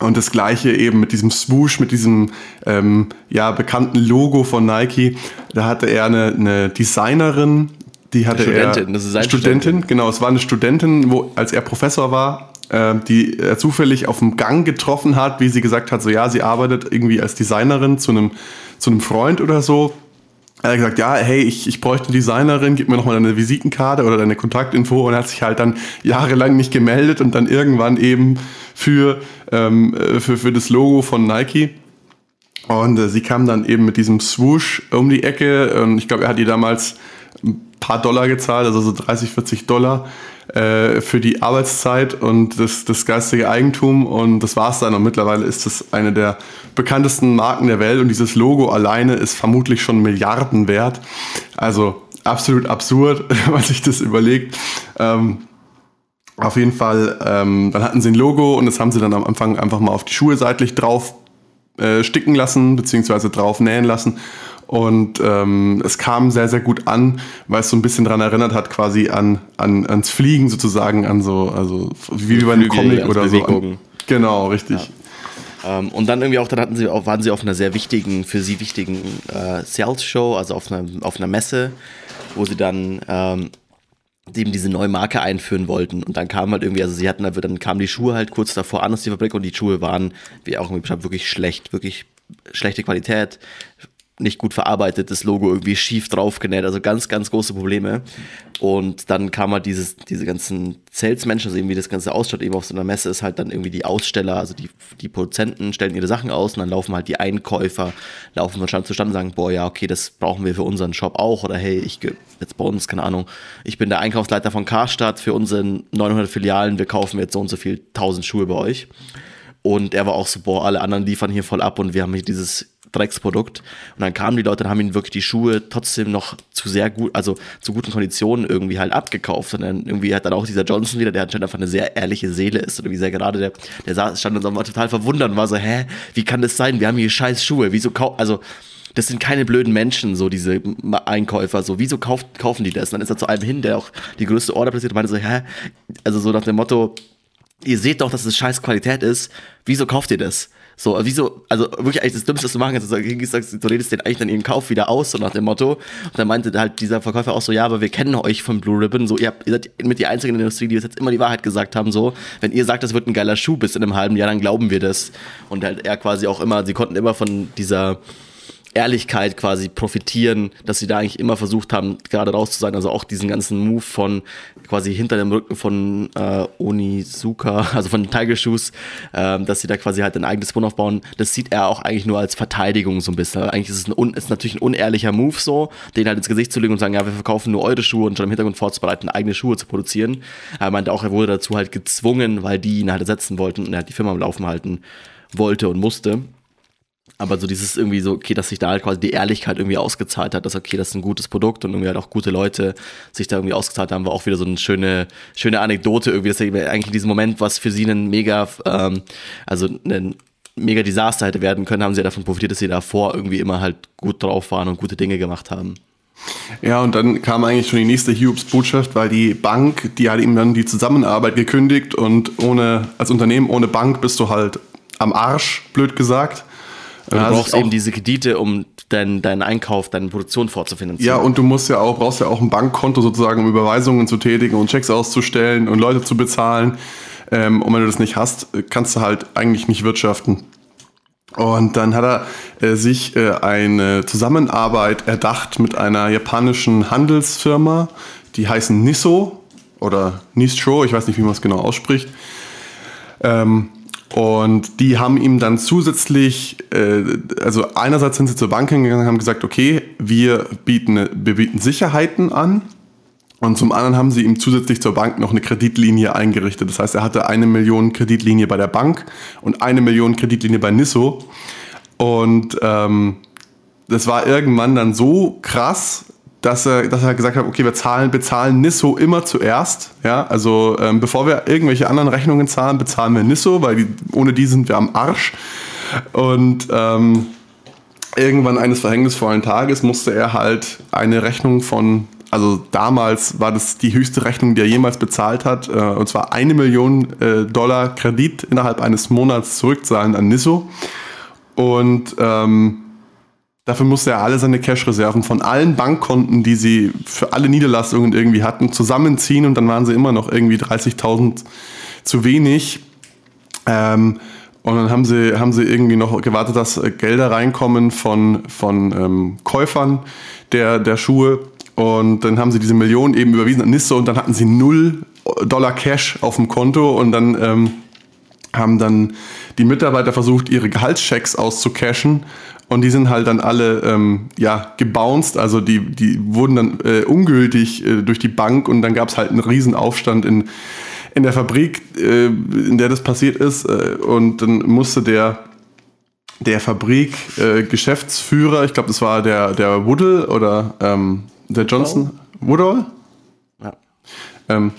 Speaker 1: Und das gleiche eben mit diesem Swoosh, mit diesem ähm, ja, bekannten Logo von Nike. Da hatte er eine, eine Designerin, die hatte Studentin, er. Das ist eine Studentin, Studentin, genau. Es war eine Studentin, wo, als er Professor war, äh, die er zufällig auf dem Gang getroffen hat, wie sie gesagt hat, so ja, sie arbeitet irgendwie als Designerin zu einem, zu einem Freund oder so. Er hat gesagt, ja, hey, ich, ich bräuchte eine Designerin, gib mir nochmal deine Visitenkarte oder deine Kontaktinfo und er hat sich halt dann jahrelang nicht gemeldet und dann irgendwann eben für, ähm, äh, für, für das Logo von Nike. Und äh, sie kam dann eben mit diesem Swoosh um die Ecke und ich glaube, er hat ihr damals ein paar Dollar gezahlt, also so 30, 40 Dollar äh, für die Arbeitszeit und das, das geistige Eigentum und das war's dann. Und mittlerweile ist das eine der bekanntesten Marken der Welt und dieses Logo alleine ist vermutlich schon Milliarden wert. Also absolut absurd, *laughs* wenn man sich das überlegt. Ähm, auf jeden Fall, ähm, dann hatten sie ein Logo und das haben sie dann am Anfang einfach mal auf die Schuhe seitlich drauf äh, sticken lassen, beziehungsweise drauf nähen lassen. Und ähm, es kam sehr, sehr gut an, weil es so ein bisschen daran erinnert hat, quasi an, an ans Fliegen sozusagen, an so, also wie bei einem Comic oder so. An, genau, richtig.
Speaker 2: Ja. Ähm, und dann irgendwie auch, dann hatten sie auch, waren sie auf einer sehr wichtigen, für sie wichtigen äh, Sales-Show, also auf einer, auf einer Messe, wo sie dann ähm, eben diese neue Marke einführen wollten. Und dann kam halt irgendwie, also sie hatten, dann kamen die Schuhe halt kurz davor an aus der Fabrik und die Schuhe waren, wie auch irgendwie beschreibt, wirklich schlecht, wirklich schlechte Qualität, nicht gut verarbeitet, das Logo irgendwie schief draufgenäht, also ganz, ganz große Probleme. Und dann kam halt dieses, diese ganzen Salesmenschen, also eben wie das Ganze ausschaut, eben auf so einer Messe ist halt dann irgendwie die Aussteller, also die, die Produzenten stellen ihre Sachen aus und dann laufen halt die Einkäufer, laufen von Stand zu Stand und sagen, boah, ja, okay, das brauchen wir für unseren Shop auch oder hey, ich jetzt bei uns, keine Ahnung, ich bin der Einkaufsleiter von Karstadt für unsere 900 Filialen, wir kaufen jetzt so und so viel 1000 Schuhe bei euch. Und er war auch so, boah, alle anderen liefern hier voll ab und wir haben hier dieses Drecksprodukt. Und dann kamen die Leute und haben ihnen wirklich die Schuhe trotzdem noch zu sehr gut, also zu guten Konditionen irgendwie halt abgekauft. Und dann irgendwie hat dann auch dieser Johnson wieder, der anscheinend einfach eine sehr ehrliche Seele ist oder wie sehr gerade der, der saß, stand uns auch mal total verwundert und war so, hä, wie kann das sein? Wir haben hier scheiß Schuhe. Wieso kau also das sind keine blöden Menschen, so diese Einkäufer, so wieso kauft, kaufen die das? Und dann ist er zu einem hin, der auch die größte Order platziert und meinte so, hä? Also so nach dem Motto, ihr seht doch, dass es scheiß Qualität ist, wieso kauft ihr das? So, wieso, also wirklich eigentlich das Dümmste, was du machen kannst, du, sagst, du redest den eigentlich dann ihren Kauf wieder aus, so nach dem Motto. Und dann meinte halt dieser Verkäufer auch so, ja, aber wir kennen euch von Blue Ribbon, so, ihr, habt, ihr seid mit die Einzigen in der Industrie, die jetzt immer die Wahrheit gesagt haben, so, wenn ihr sagt, das wird ein geiler Schuh bis in einem halben Jahr, dann glauben wir das. Und halt er quasi auch immer, sie konnten immer von dieser, Ehrlichkeit quasi profitieren, dass sie da eigentlich immer versucht haben, gerade raus zu sein. Also auch diesen ganzen Move von quasi hinter dem Rücken von äh, Onizuka, *laughs* also von den Tiger Shoes, äh, dass sie da quasi halt ein eigenes Bund aufbauen. Das sieht er auch eigentlich nur als Verteidigung so ein bisschen. Eigentlich ist es ein ist natürlich ein unehrlicher Move so, den halt ins Gesicht zu legen und sagen, ja, wir verkaufen nur eure Schuhe und schon im Hintergrund vorzubereiten, eigene Schuhe zu produzieren. Er meinte auch, er wurde dazu halt gezwungen, weil die ihn halt ersetzen wollten und er halt die Firma am Laufen halten wollte und musste. Aber so dieses irgendwie so, okay, dass sich da halt quasi die Ehrlichkeit irgendwie ausgezahlt hat, dass okay, das ist ein gutes Produkt und irgendwie halt auch gute Leute sich da irgendwie ausgezahlt haben, war auch wieder so eine schöne, schöne Anekdote irgendwie, dass eigentlich in diesem Moment, was für sie ein mega, ähm, also ein mega Desaster hätte werden können, haben sie ja davon profitiert, dass sie davor irgendwie immer halt gut drauf waren und gute Dinge gemacht haben.
Speaker 1: Ja, und dann kam eigentlich schon die nächste Hughes-Botschaft, weil die Bank, die hat ihm dann die Zusammenarbeit gekündigt und ohne, als Unternehmen ohne Bank bist du halt am Arsch, blöd gesagt.
Speaker 2: Du brauchst eben diese Kredite, um deinen dein Einkauf, deine Produktion vorzufinanzieren.
Speaker 1: Ja, und du musst ja auch, brauchst ja auch ein Bankkonto sozusagen, um Überweisungen zu tätigen und Checks auszustellen und Leute zu bezahlen. Ähm, und wenn du das nicht hast, kannst du halt eigentlich nicht wirtschaften. Und dann hat er äh, sich äh, eine Zusammenarbeit erdacht mit einer japanischen Handelsfirma, die heißen Nisso oder Nistro, ich weiß nicht, wie man es genau ausspricht. Ähm, und die haben ihm dann zusätzlich, äh, also einerseits sind sie zur Bank hingegangen und haben gesagt, okay, wir bieten, wir bieten Sicherheiten an. Und zum anderen haben sie ihm zusätzlich zur Bank noch eine Kreditlinie eingerichtet. Das heißt, er hatte eine Million Kreditlinie bei der Bank und eine Million Kreditlinie bei Nisso. Und ähm, das war irgendwann dann so krass, dass er, dass er gesagt hat, okay, wir zahlen, bezahlen Nisso immer zuerst. Ja, also ähm, bevor wir irgendwelche anderen Rechnungen zahlen, bezahlen wir Nisso, weil die, ohne die sind wir am Arsch. Und ähm, irgendwann eines verhängnisvollen Tages musste er halt eine Rechnung von, also damals war das die höchste Rechnung, die er jemals bezahlt hat, äh, und zwar eine Million äh, Dollar Kredit innerhalb eines Monats zurückzahlen an Nisso. Und ähm, Dafür musste er alle seine Cash-Reserven von allen Bankkonten, die sie für alle Niederlassungen irgendwie hatten, zusammenziehen und dann waren sie immer noch irgendwie 30.000 zu wenig. Ähm, und dann haben sie, haben sie irgendwie noch gewartet, dass Gelder reinkommen von, von ähm, Käufern der, der Schuhe. Und dann haben sie diese Millionen eben überwiesen an Nisse und dann hatten sie null Dollar Cash auf dem Konto und dann ähm, haben dann die Mitarbeiter versucht, ihre Gehaltschecks auszucashen und die sind halt dann alle ähm, ja, gebounced, also die, die wurden dann äh, ungültig äh, durch die Bank und dann gab es halt einen riesen Aufstand in, in der Fabrik, äh, in der das passiert ist. Äh, und dann musste der, der Fabrik-Geschäftsführer, äh, ich glaube, das war der, der Woodall oder ähm, der Johnson. Woodall? Ja. Ähm,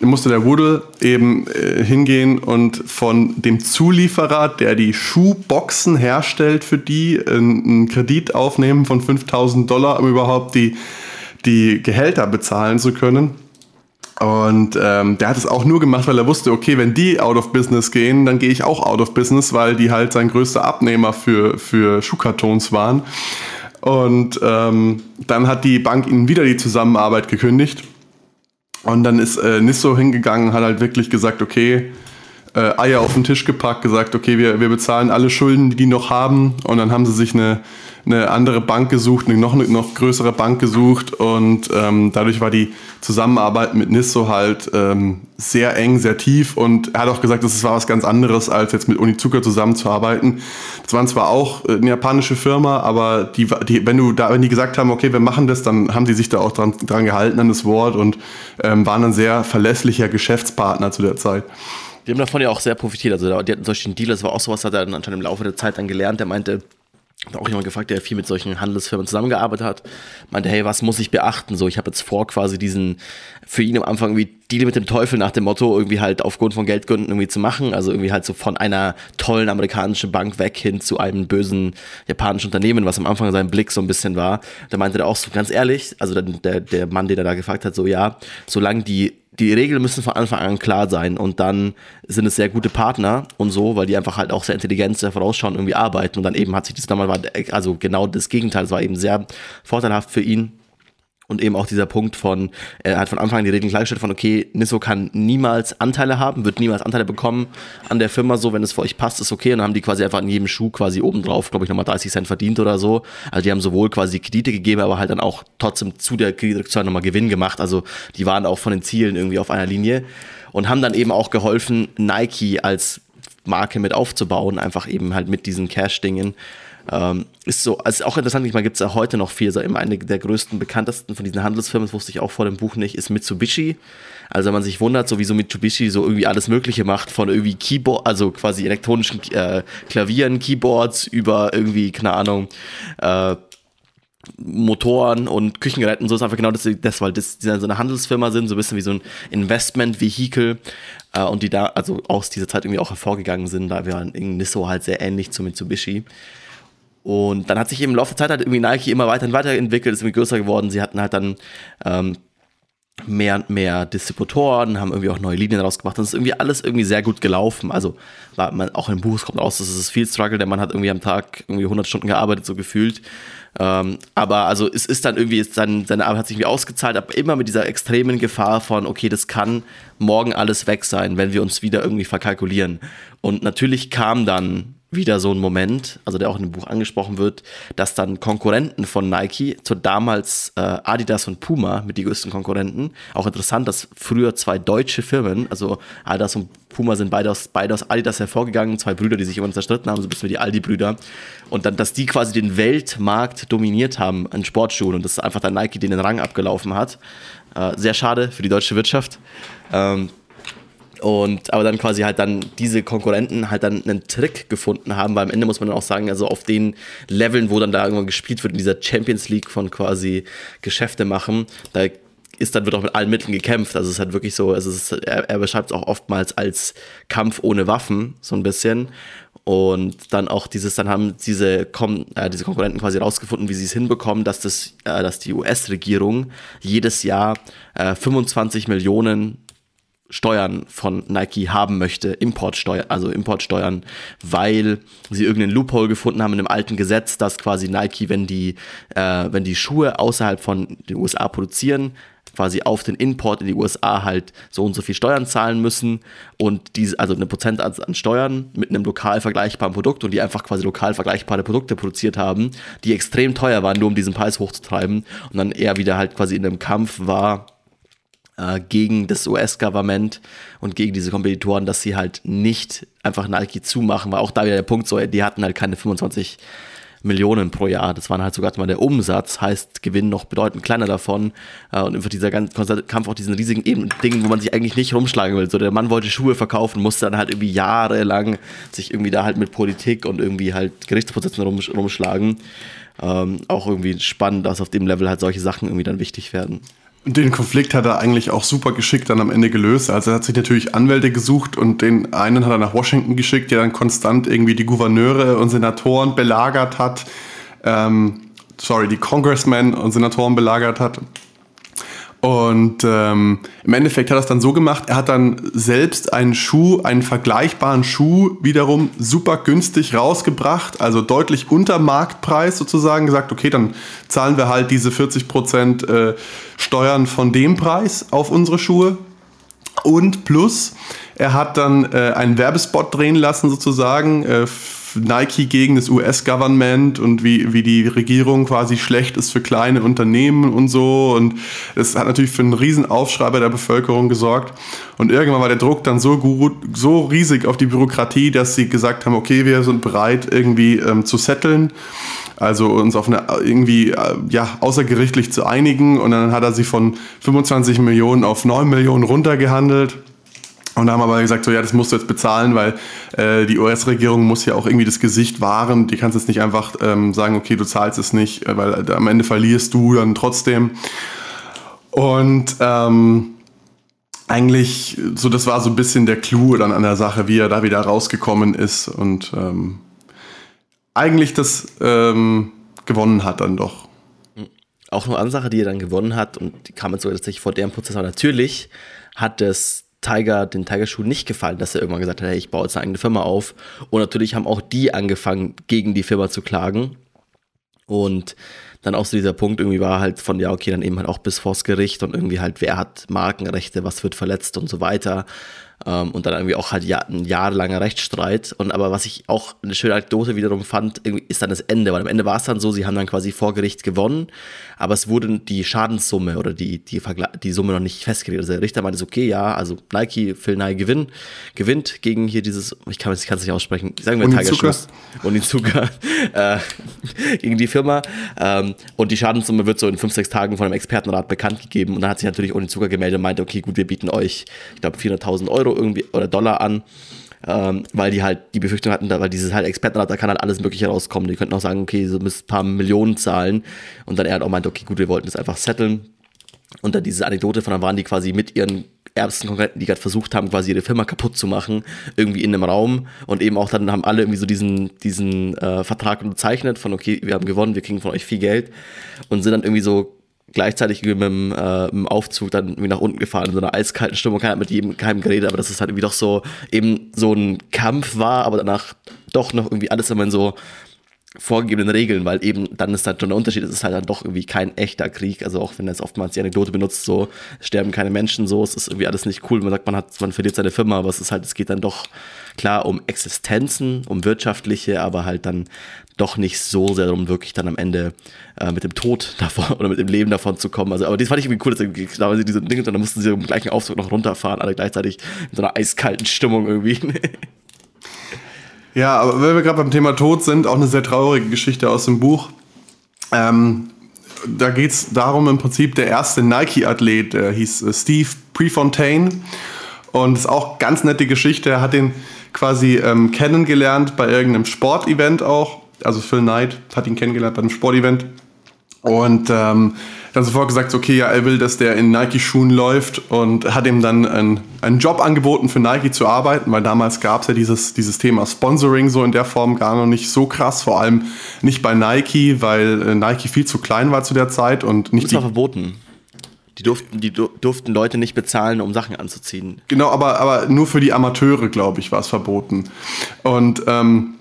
Speaker 1: musste der Woodle eben äh, hingehen und von dem Zulieferer, der die Schuhboxen herstellt für die, einen Kredit aufnehmen von 5000 Dollar, um überhaupt die, die Gehälter bezahlen zu können. Und ähm, der hat es auch nur gemacht, weil er wusste, okay, wenn die out of business gehen, dann gehe ich auch out of business, weil die halt sein größter Abnehmer für, für Schuhkartons waren. Und ähm, dann hat die Bank ihnen wieder die Zusammenarbeit gekündigt und dann ist äh, Nisso hingegangen, hat halt wirklich gesagt, okay, äh, Eier auf den Tisch gepackt, gesagt, okay, wir, wir bezahlen alle Schulden, die die noch haben. Und dann haben sie sich eine, eine andere Bank gesucht, eine noch, eine noch größere Bank gesucht. Und ähm, dadurch war die Zusammenarbeit mit Nisso halt ähm, sehr eng, sehr tief. Und er hat auch gesagt, das war was ganz anderes, als jetzt mit Unizuka zusammenzuarbeiten. Das waren zwar auch äh, eine japanische Firma, aber die, die, wenn, du da, wenn die gesagt haben, okay, wir machen das, dann haben die sich da auch dran, dran gehalten an das Wort und ähm, waren ein sehr verlässlicher Geschäftspartner zu der Zeit.
Speaker 2: Die haben davon ja auch sehr profitiert. Also die hatten solchen Deal, das war auch sowas, hat er dann anscheinend im Laufe der Zeit dann gelernt. Der meinte, auch jemand gefragt, der viel mit solchen Handelsfirmen zusammengearbeitet hat, meinte, hey, was muss ich beachten? So, ich habe jetzt vor, quasi diesen, für ihn am Anfang irgendwie Deal mit dem Teufel nach dem Motto, irgendwie halt aufgrund von Geldgründen irgendwie zu machen. Also irgendwie halt so von einer tollen amerikanischen Bank weg hin zu einem bösen japanischen Unternehmen, was am Anfang sein Blick so ein bisschen war. Da meinte er auch so ganz ehrlich, also der, der Mann, der da gefragt hat, so ja, solange die die Regeln müssen von Anfang an klar sein und dann sind es sehr gute Partner und so, weil die einfach halt auch sehr intelligent, sehr vorausschauen, irgendwie arbeiten und dann eben hat sich das damals, also genau das Gegenteil, es war eben sehr vorteilhaft für ihn und eben auch dieser Punkt von, er hat von Anfang an die Regeln klargestellt von, okay, Nisso kann niemals Anteile haben, wird niemals Anteile bekommen an der Firma, so, wenn es für euch passt, ist okay. Und dann haben die quasi einfach in jedem Schuh quasi obendrauf, glaube ich, nochmal 30 Cent verdient oder so. Also die haben sowohl quasi Kredite gegeben, aber halt dann auch trotzdem zu der Kreditrückzahlung nochmal Gewinn gemacht. Also die waren auch von den Zielen irgendwie auf einer Linie und haben dann eben auch geholfen, Nike als Marke mit aufzubauen, einfach eben halt mit diesen Cash-Dingen. Ähm, ist so, also auch interessant, ich meine, gibt es ja heute noch viel, so immer eine der größten, bekanntesten von diesen Handelsfirmen, das wusste ich auch vor dem Buch nicht, ist Mitsubishi. Also wenn man sich wundert, so wie so Mitsubishi so irgendwie alles Mögliche macht, von irgendwie Keyboard, also quasi elektronischen äh, Klavieren, Keyboards über irgendwie, keine Ahnung, äh, Motoren und Küchengeräten, so ist einfach genau das, das weil das, die so eine Handelsfirma sind, so ein bisschen wie so ein Investment-Vehikel äh, und die da, also aus dieser Zeit irgendwie auch hervorgegangen sind, da wäre Nisso halt sehr ähnlich zu Mitsubishi. Und dann hat sich im Laufe der Zeit halt irgendwie Nike immer weiter und weiterentwickelt, ist irgendwie größer geworden. Sie hatten halt dann ähm, mehr und mehr Distributoren, haben irgendwie auch neue Linien rausgebracht. Es ist irgendwie alles irgendwie sehr gut gelaufen. Also war man, auch im Buch kommt raus, dass es viel Struggle, der Mann hat irgendwie am Tag irgendwie 100 Stunden gearbeitet, so gefühlt. Ähm, aber also es ist dann irgendwie, sein, seine Arbeit hat sich irgendwie ausgezahlt, aber immer mit dieser extremen Gefahr von, okay, das kann morgen alles weg sein, wenn wir uns wieder irgendwie verkalkulieren. Und natürlich kam dann wieder so ein Moment, also der auch in dem Buch angesprochen wird, dass dann Konkurrenten von Nike, zu damals äh, Adidas und Puma mit die größten Konkurrenten, auch interessant, dass früher zwei deutsche Firmen, also Adidas und Puma sind beide aus, beide aus Adidas hervorgegangen, zwei Brüder, die sich immer zerstritten haben, so ein bisschen wie die Aldi-Brüder, und dann, dass die quasi den Weltmarkt dominiert haben an Sportschuhen und dass einfach dann Nike den Rang abgelaufen hat. Äh, sehr schade für die deutsche Wirtschaft. Ähm, und aber dann quasi halt dann diese Konkurrenten halt dann einen Trick gefunden haben, weil am Ende muss man dann auch sagen, also auf den Leveln, wo dann da irgendwann gespielt wird, in dieser Champions League von quasi Geschäfte machen, da ist dann wird auch mit allen Mitteln gekämpft. Also es ist halt wirklich so, also ist, er, er beschreibt es auch oftmals als Kampf ohne Waffen, so ein bisschen. Und dann auch dieses, dann haben diese, Kom äh, diese Konkurrenten quasi rausgefunden, wie sie es hinbekommen, dass, das, äh, dass die US-Regierung jedes Jahr äh, 25 Millionen Steuern von Nike haben möchte, Importsteuer, also Importsteuern, weil sie irgendeinen Loophole gefunden haben in einem alten Gesetz, dass quasi Nike, wenn die, äh, wenn die Schuhe außerhalb von den USA produzieren, quasi auf den Import in die USA halt so und so viel Steuern zahlen müssen und diese, also eine Prozentanzahl an Steuern mit einem lokal vergleichbaren Produkt und die einfach quasi lokal vergleichbare Produkte produziert haben, die extrem teuer waren, nur um diesen Preis hochzutreiben und dann eher wieder halt quasi in einem Kampf war, äh, gegen das US-Government und gegen diese Kompetitoren, dass sie halt nicht einfach Nike zumachen, weil auch da wieder der Punkt so, die hatten halt keine 25 Millionen pro Jahr. Das war halt sogar mal der Umsatz, heißt Gewinn noch bedeutend kleiner davon. Äh, und einfach dieser ganze Kampf auch diesen riesigen eben Dingen, wo man sich eigentlich nicht rumschlagen will. So der Mann wollte Schuhe verkaufen, musste dann halt irgendwie jahrelang sich irgendwie da halt mit Politik und irgendwie halt Gerichtsprozessen rum, rumschlagen. Ähm, auch irgendwie spannend, dass auf dem Level halt solche Sachen irgendwie dann wichtig werden.
Speaker 1: Den Konflikt hat er eigentlich auch super geschickt dann am Ende gelöst. Also er hat sich natürlich Anwälte gesucht und den einen hat er nach Washington geschickt, der dann konstant irgendwie die Gouverneure und Senatoren belagert hat. Ähm, sorry, die Congressmen und Senatoren belagert hat. Und ähm, im Endeffekt hat er es dann so gemacht, er hat dann selbst einen Schuh, einen vergleichbaren Schuh wiederum super günstig rausgebracht, also deutlich unter Marktpreis sozusagen, gesagt, okay, dann zahlen wir halt diese 40% äh, Steuern von dem Preis auf unsere Schuhe. Und plus, er hat dann äh, einen Werbespot drehen lassen sozusagen äh, Nike gegen das US-Government und wie, wie die Regierung quasi schlecht ist für kleine Unternehmen und so. Und es hat natürlich für einen riesen Aufschrei bei der Bevölkerung gesorgt. Und irgendwann war der Druck dann so gut, so riesig auf die Bürokratie, dass sie gesagt haben, okay, wir sind bereit, irgendwie ähm, zu setteln. Also uns auf eine irgendwie äh, ja außergerichtlich zu einigen und dann hat er sie von 25 Millionen auf 9 Millionen runtergehandelt Und da haben aber gesagt, so ja, das musst du jetzt bezahlen, weil äh, die US-Regierung muss ja auch irgendwie das Gesicht wahren. Die kannst jetzt nicht einfach ähm, sagen, okay, du zahlst es nicht, äh, weil äh, am Ende verlierst du dann trotzdem. Und ähm, eigentlich, so das war so ein bisschen der Clou dann an der Sache, wie er da wieder rausgekommen ist und ähm, eigentlich das ähm, gewonnen hat dann doch.
Speaker 2: Auch eine andere Sache, die er dann gewonnen hat und die kam jetzt sogar tatsächlich vor deren Prozess, aber natürlich hat das Tiger, den Tiger Schuh nicht gefallen, dass er irgendwann gesagt hat, hey, ich baue jetzt eine eigene Firma auf. Und natürlich haben auch die angefangen, gegen die Firma zu klagen. Und dann auch so dieser Punkt irgendwie war halt von, ja, okay, dann eben halt auch bis vors Gericht und irgendwie halt, wer hat Markenrechte, was wird verletzt und so weiter. Ähm, und dann irgendwie auch halt ja, ein jahrelanger Rechtsstreit. Und aber was ich auch eine schöne Anekdote wiederum fand, ist dann das Ende, weil am Ende war es dann so, sie haben dann quasi vor Gericht gewonnen, aber es wurde die Schadenssumme oder die, die, die Summe noch nicht festgelegt. Also der Richter meinte okay, ja, also Nike, Phil Nye gewinnt, gewinnt gegen hier dieses, ich kann es nicht aussprechen, sagen wir Tiger Shoes. Onizuka. *laughs* äh, gegen die Firma. Ähm, und die Schadenssumme wird so in fünf, sechs Tagen von einem Expertenrat bekannt gegeben. Und dann hat sich natürlich Onizuka gemeldet und meinte, okay, gut, wir bieten euch, ich glaube, 400.000 Euro Euro irgendwie oder Dollar an, ähm, weil die halt die Befürchtung hatten, weil dieses halt Expertenrat, da kann halt alles Mögliche rauskommen. Die könnten auch sagen, okay, so müsst ein paar Millionen zahlen. Und dann er hat auch meint, okay, gut, wir wollten das einfach setteln. Und dann diese Anekdote von, dann waren die quasi mit ihren ärgsten Konkurrenten, die gerade versucht haben, quasi ihre Firma kaputt zu machen, irgendwie in einem Raum. Und eben auch dann haben alle irgendwie so diesen, diesen äh, Vertrag unterzeichnet von, okay, wir haben gewonnen, wir kriegen von euch viel Geld. Und sind dann irgendwie so gleichzeitig mit dem, äh, mit dem Aufzug dann irgendwie nach unten gefahren in so einer eiskalten Stimmung. Keiner hat mit jedem keinem geredet, aber dass es halt irgendwie doch so eben so ein Kampf war, aber danach doch noch irgendwie alles immer in so vorgegebenen Regeln, weil eben dann ist halt schon der Unterschied, es ist halt dann doch irgendwie kein echter Krieg, also auch wenn er jetzt oftmals die Anekdote benutzt, so sterben keine Menschen, so, es ist irgendwie alles nicht cool, man sagt, man hat, man verliert seine Firma, aber es ist halt, es geht dann doch klar um Existenzen, um wirtschaftliche, aber halt dann doch nicht so sehr darum, wirklich dann am Ende äh, mit dem Tod davon *laughs* oder mit dem Leben davon zu kommen. Also, aber das fand ich irgendwie cool, dass da sie diese Dinge und dann mussten sie im gleichen Aufzug noch runterfahren, alle gleichzeitig in so einer eiskalten Stimmung irgendwie.
Speaker 1: ja, aber wenn wir gerade beim Thema Tod sind, auch eine sehr traurige Geschichte aus dem Buch. Ähm, da geht es darum, im Prinzip der erste Nike-Athlet, der hieß äh, Steve Prefontaine. Und ist auch ganz nette Geschichte. Er hat den quasi ähm, kennengelernt bei irgendeinem Sportevent auch also Phil Knight hat ihn kennengelernt bei einem Sportevent und ähm, dann sofort gesagt, okay, ja, er will, dass der in Nike-Schuhen läuft und hat ihm dann einen, einen Job angeboten, für Nike zu arbeiten, weil damals gab es ja dieses, dieses Thema Sponsoring so in der Form gar noch nicht so krass, vor allem nicht bei Nike, weil äh, Nike viel zu klein war zu der Zeit und nicht.
Speaker 2: Das war verboten. Die durften, die durften Leute nicht bezahlen, um Sachen anzuziehen.
Speaker 1: Genau, aber, aber nur für die Amateure, glaube ich, war es verboten. Und ähm,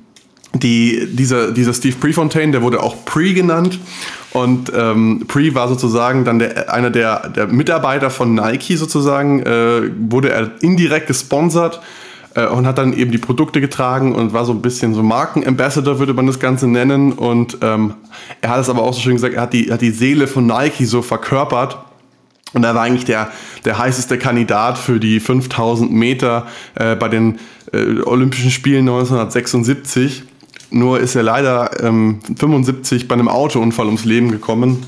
Speaker 1: die, dieser, dieser Steve Prefontaine, der wurde auch Pre genannt. Und ähm, Pre war sozusagen dann der, einer der, der Mitarbeiter von Nike sozusagen, äh, wurde er indirekt gesponsert äh, und hat dann eben die Produkte getragen und war so ein bisschen so Markenambassador, würde man das Ganze nennen. Und ähm, er hat es aber auch so schön gesagt, er hat die, hat die Seele von Nike so verkörpert. Und er war eigentlich der, der heißeste Kandidat für die 5000 Meter äh, bei den äh, Olympischen Spielen 1976. Nur ist er leider ähm, 75 bei einem Autounfall ums Leben gekommen.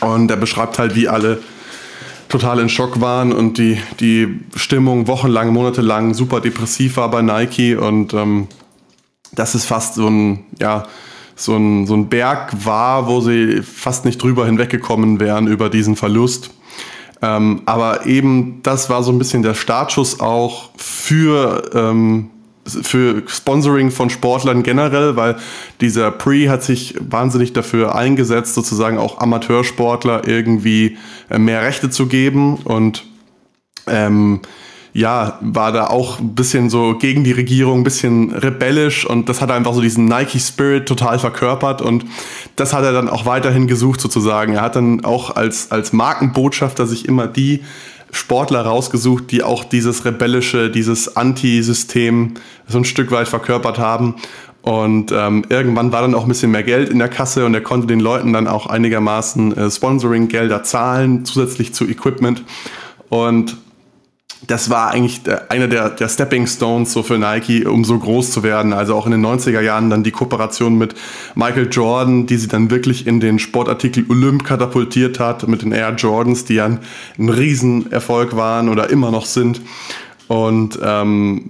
Speaker 1: Und er beschreibt halt, wie alle total in Schock waren und die, die Stimmung wochenlang, monatelang super depressiv war bei Nike. Und ähm, das ist fast so ein, ja, so ein, so ein Berg war, wo sie fast nicht drüber hinweggekommen wären über diesen Verlust. Ähm, aber eben das war so ein bisschen der Startschuss auch für ähm, für Sponsoring von Sportlern generell, weil dieser Pre hat sich wahnsinnig dafür eingesetzt, sozusagen auch Amateursportler irgendwie äh, mehr Rechte zu geben. Und ähm, ja, war da auch ein bisschen so gegen die Regierung, ein bisschen rebellisch. Und das hat einfach so diesen Nike-Spirit total verkörpert. Und das hat er dann auch weiterhin gesucht sozusagen. Er hat dann auch als, als Markenbotschafter sich immer die Sportler rausgesucht, die auch dieses rebellische, dieses Anti-System so ein Stück weit verkörpert haben. Und ähm, irgendwann war dann auch ein bisschen mehr Geld in der Kasse und er konnte den Leuten dann auch einigermaßen äh, Sponsoring-Gelder zahlen, zusätzlich zu Equipment. Und das war eigentlich einer der, der Stepping Stones so für Nike, um so groß zu werden. Also auch in den 90er Jahren dann die Kooperation mit Michael Jordan, die sie dann wirklich in den Sportartikel Olymp katapultiert hat, mit den Air Jordans, die ja ein, ein Riesenerfolg waren oder immer noch sind. und ähm,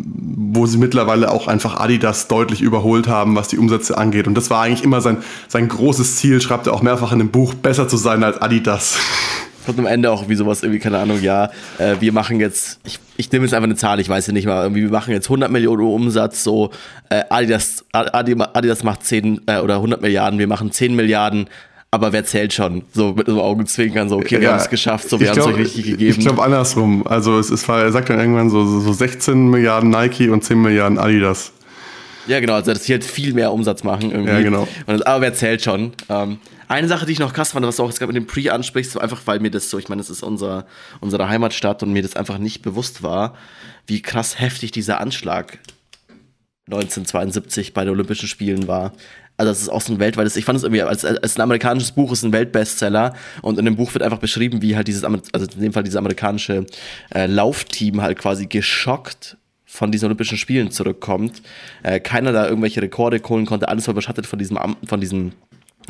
Speaker 1: wo sie mittlerweile auch einfach Adidas deutlich überholt haben, was die Umsätze angeht. Und das war eigentlich immer sein, sein großes Ziel, schreibt er auch mehrfach in dem Buch, besser zu sein als Adidas. *laughs*
Speaker 2: Kommt am Ende auch wie sowas, irgendwie, keine Ahnung, ja, äh, wir machen jetzt, ich, ich nehme jetzt einfach eine Zahl, ich weiß ja nicht mal, irgendwie, wir machen jetzt 100 Millionen Umsatz, so, äh, Adidas, Adidas macht 10 äh, oder 100 Milliarden, wir machen 10 Milliarden, aber wer zählt schon? So mit so Augenzwinkern, so, okay, wir ja, haben es geschafft, so, wir haben es euch richtig gegeben.
Speaker 1: Ich glaube andersrum. Also es ist, er sagt dann irgendwann so, so 16 Milliarden Nike und 10 Milliarden Adidas.
Speaker 2: Ja, genau, also dass sie halt viel mehr Umsatz machen irgendwie. Ja, genau. Und, aber wer zählt schon? Ähm, eine Sache, die ich noch krass fand, was du auch gerade mit dem Pre ansprichst, so einfach, weil mir das so, ich meine, das ist unser, unsere Heimatstadt und mir das einfach nicht bewusst war, wie krass heftig dieser Anschlag 1972 bei den Olympischen Spielen war. Also das ist auch so ein weltweites, ich fand es irgendwie, als, als ein amerikanisches Buch ist ein Weltbestseller und in dem Buch wird einfach beschrieben, wie halt dieses, also in dem Fall dieses amerikanische äh, Laufteam halt quasi geschockt von diesen Olympischen Spielen zurückkommt. Äh, keiner da irgendwelche Rekorde holen konnte, alles war überschattet von diesem, von diesem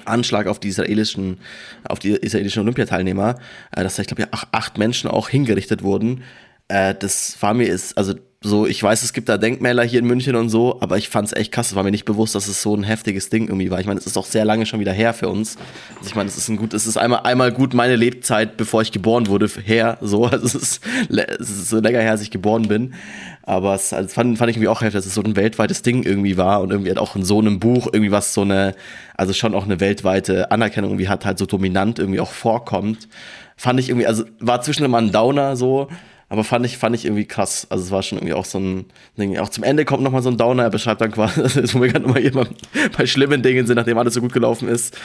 Speaker 2: Anschlag auf die israelischen, auf die israelischen Olympiateilnehmer, äh, dass da, ich glaube, ja, acht Menschen auch hingerichtet wurden. Äh, das war mir ist, also so, ich weiß, es gibt da Denkmäler hier in München und so, aber ich fand es echt krass. Es war mir nicht bewusst, dass es so ein heftiges Ding irgendwie war. Ich meine, es ist auch sehr lange schon wieder her für uns. Also ich meine, es ist ein gut, es ist einmal, einmal gut meine Lebzeit, bevor ich geboren wurde, her. So, *laughs* also es ist, es ist so länger her, als ich geboren bin. Aber es also fand, fand ich irgendwie auch heftig, dass es so ein weltweites Ding irgendwie war und irgendwie halt auch in so einem Buch irgendwie was so eine, also schon auch eine weltweite Anerkennung irgendwie hat, halt so dominant irgendwie auch vorkommt. Fand ich irgendwie, also war zwischen immer ein Downer so, aber fand ich, fand ich irgendwie krass. Also es war schon irgendwie auch so ein Ding. Auch zum Ende kommt nochmal so ein Downer, er beschreibt dann quasi, *laughs* wo wir gerade nochmal jemand bei schlimmen Dingen sind, nachdem alles so gut gelaufen ist.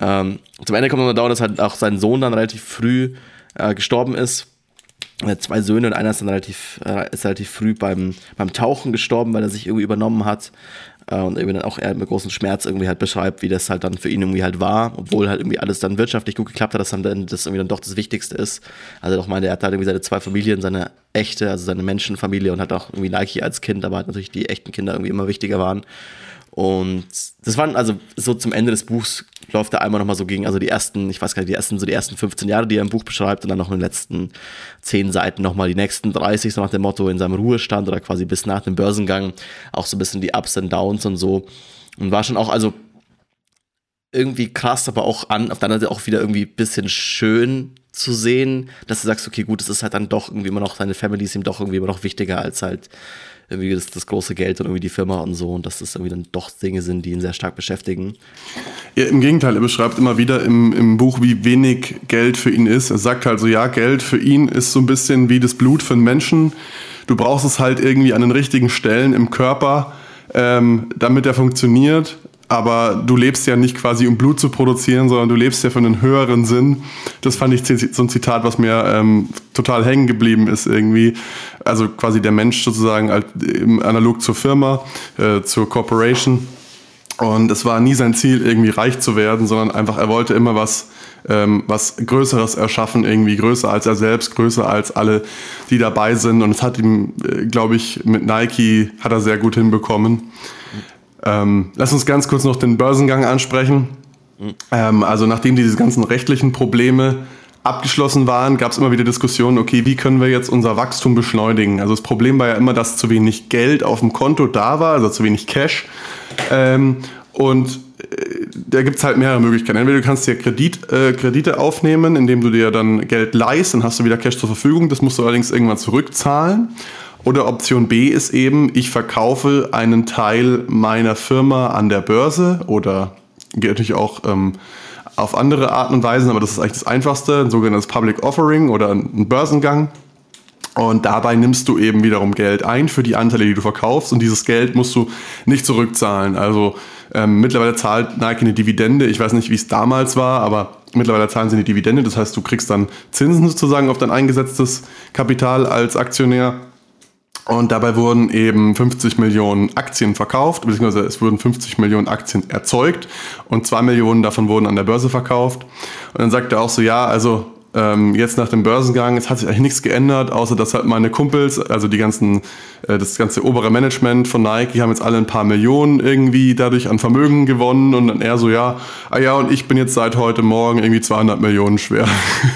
Speaker 2: Ähm, zum Ende kommt nochmal ein Downer, dass halt auch sein Sohn dann relativ früh äh, gestorben ist. Er hat zwei Söhne und einer ist dann relativ, äh, ist relativ früh beim, beim Tauchen gestorben, weil er sich irgendwie übernommen hat. Äh, und irgendwie dann auch er mit großem Schmerz irgendwie halt beschreibt, wie das halt dann für ihn irgendwie halt war, obwohl halt irgendwie alles dann wirtschaftlich gut geklappt hat, dass dann das irgendwie dann doch das Wichtigste ist. Also doch meine, er hat halt irgendwie seine zwei Familien, seine echte, also seine Menschenfamilie und hat auch irgendwie Nike als Kind, aber halt natürlich die echten Kinder irgendwie immer wichtiger waren. Und das waren also so zum Ende des Buchs läuft er einmal nochmal so gegen, also die ersten, ich weiß gar nicht, die ersten, so die ersten 15 Jahre, die er im Buch beschreibt und dann noch in den letzten 10 Seiten nochmal die nächsten 30, so nach dem Motto in seinem Ruhestand oder quasi bis nach dem Börsengang, auch so ein bisschen die Ups und Downs und so. Und war schon auch, also irgendwie krass, aber auch an, auf der anderen Seite auch wieder irgendwie bisschen schön zu sehen, dass du sagst, okay, gut, es ist halt dann doch irgendwie immer noch, seine Family ist ihm doch irgendwie immer noch wichtiger als halt irgendwie das, das große Geld und irgendwie die Firma und so und dass das irgendwie dann doch Dinge sind, die ihn sehr stark beschäftigen.
Speaker 1: Ja, Im Gegenteil, er beschreibt immer wieder im, im Buch, wie wenig Geld für ihn ist. Er sagt halt so, ja, Geld für ihn ist so ein bisschen wie das Blut für einen Menschen. Du brauchst es halt irgendwie an den richtigen Stellen im Körper, ähm, damit er funktioniert aber du lebst ja nicht quasi, um Blut zu produzieren, sondern du lebst ja für einen höheren Sinn. Das fand ich so ein Zitat, was mir ähm, total hängen geblieben ist irgendwie. Also quasi der Mensch sozusagen analog zur Firma, äh, zur Corporation. Und es war nie sein Ziel, irgendwie reich zu werden, sondern einfach, er wollte immer was, ähm, was Größeres erschaffen, irgendwie größer als er selbst, größer als alle, die dabei sind. Und es hat ihm, äh, glaube ich, mit Nike hat er sehr gut hinbekommen. Ähm, lass uns ganz kurz noch den Börsengang ansprechen. Mhm. Ähm, also nachdem diese ganzen rechtlichen Probleme abgeschlossen waren, gab es immer wieder Diskussionen, okay, wie können wir jetzt unser Wachstum beschleunigen? Also das Problem war ja immer, dass zu wenig Geld auf dem Konto da war, also zu wenig Cash. Ähm, und äh, da gibt es halt mehrere Möglichkeiten. Entweder du kannst dir Kredit, äh, Kredite aufnehmen, indem du dir dann Geld leihst, dann hast du wieder Cash zur Verfügung. Das musst du allerdings irgendwann zurückzahlen. Oder Option B ist eben, ich verkaufe einen Teil meiner Firma an der Börse oder geht natürlich auch ähm, auf andere Arten und Weisen, aber das ist eigentlich das Einfachste, ein sogenanntes Public Offering oder ein Börsengang. Und dabei nimmst du eben wiederum Geld ein für die Anteile, die du verkaufst. Und dieses Geld musst du nicht zurückzahlen. Also ähm, mittlerweile zahlt Nike eine Dividende. Ich weiß nicht, wie es damals war, aber mittlerweile zahlen sie eine Dividende. Das heißt, du kriegst dann Zinsen sozusagen auf dein eingesetztes Kapital als Aktionär. Und dabei wurden eben 50 Millionen Aktien verkauft, beziehungsweise es wurden 50 Millionen Aktien erzeugt und zwei Millionen davon wurden an der Börse verkauft. Und dann sagt er auch so, ja, also ähm, jetzt nach dem Börsengang, es hat sich eigentlich nichts geändert, außer dass halt meine Kumpels, also die ganzen, äh, das ganze obere Management von Nike, haben jetzt alle ein paar Millionen irgendwie dadurch an Vermögen gewonnen und dann er so, ja, ah ja, und ich bin jetzt seit heute Morgen irgendwie 200 Millionen schwer.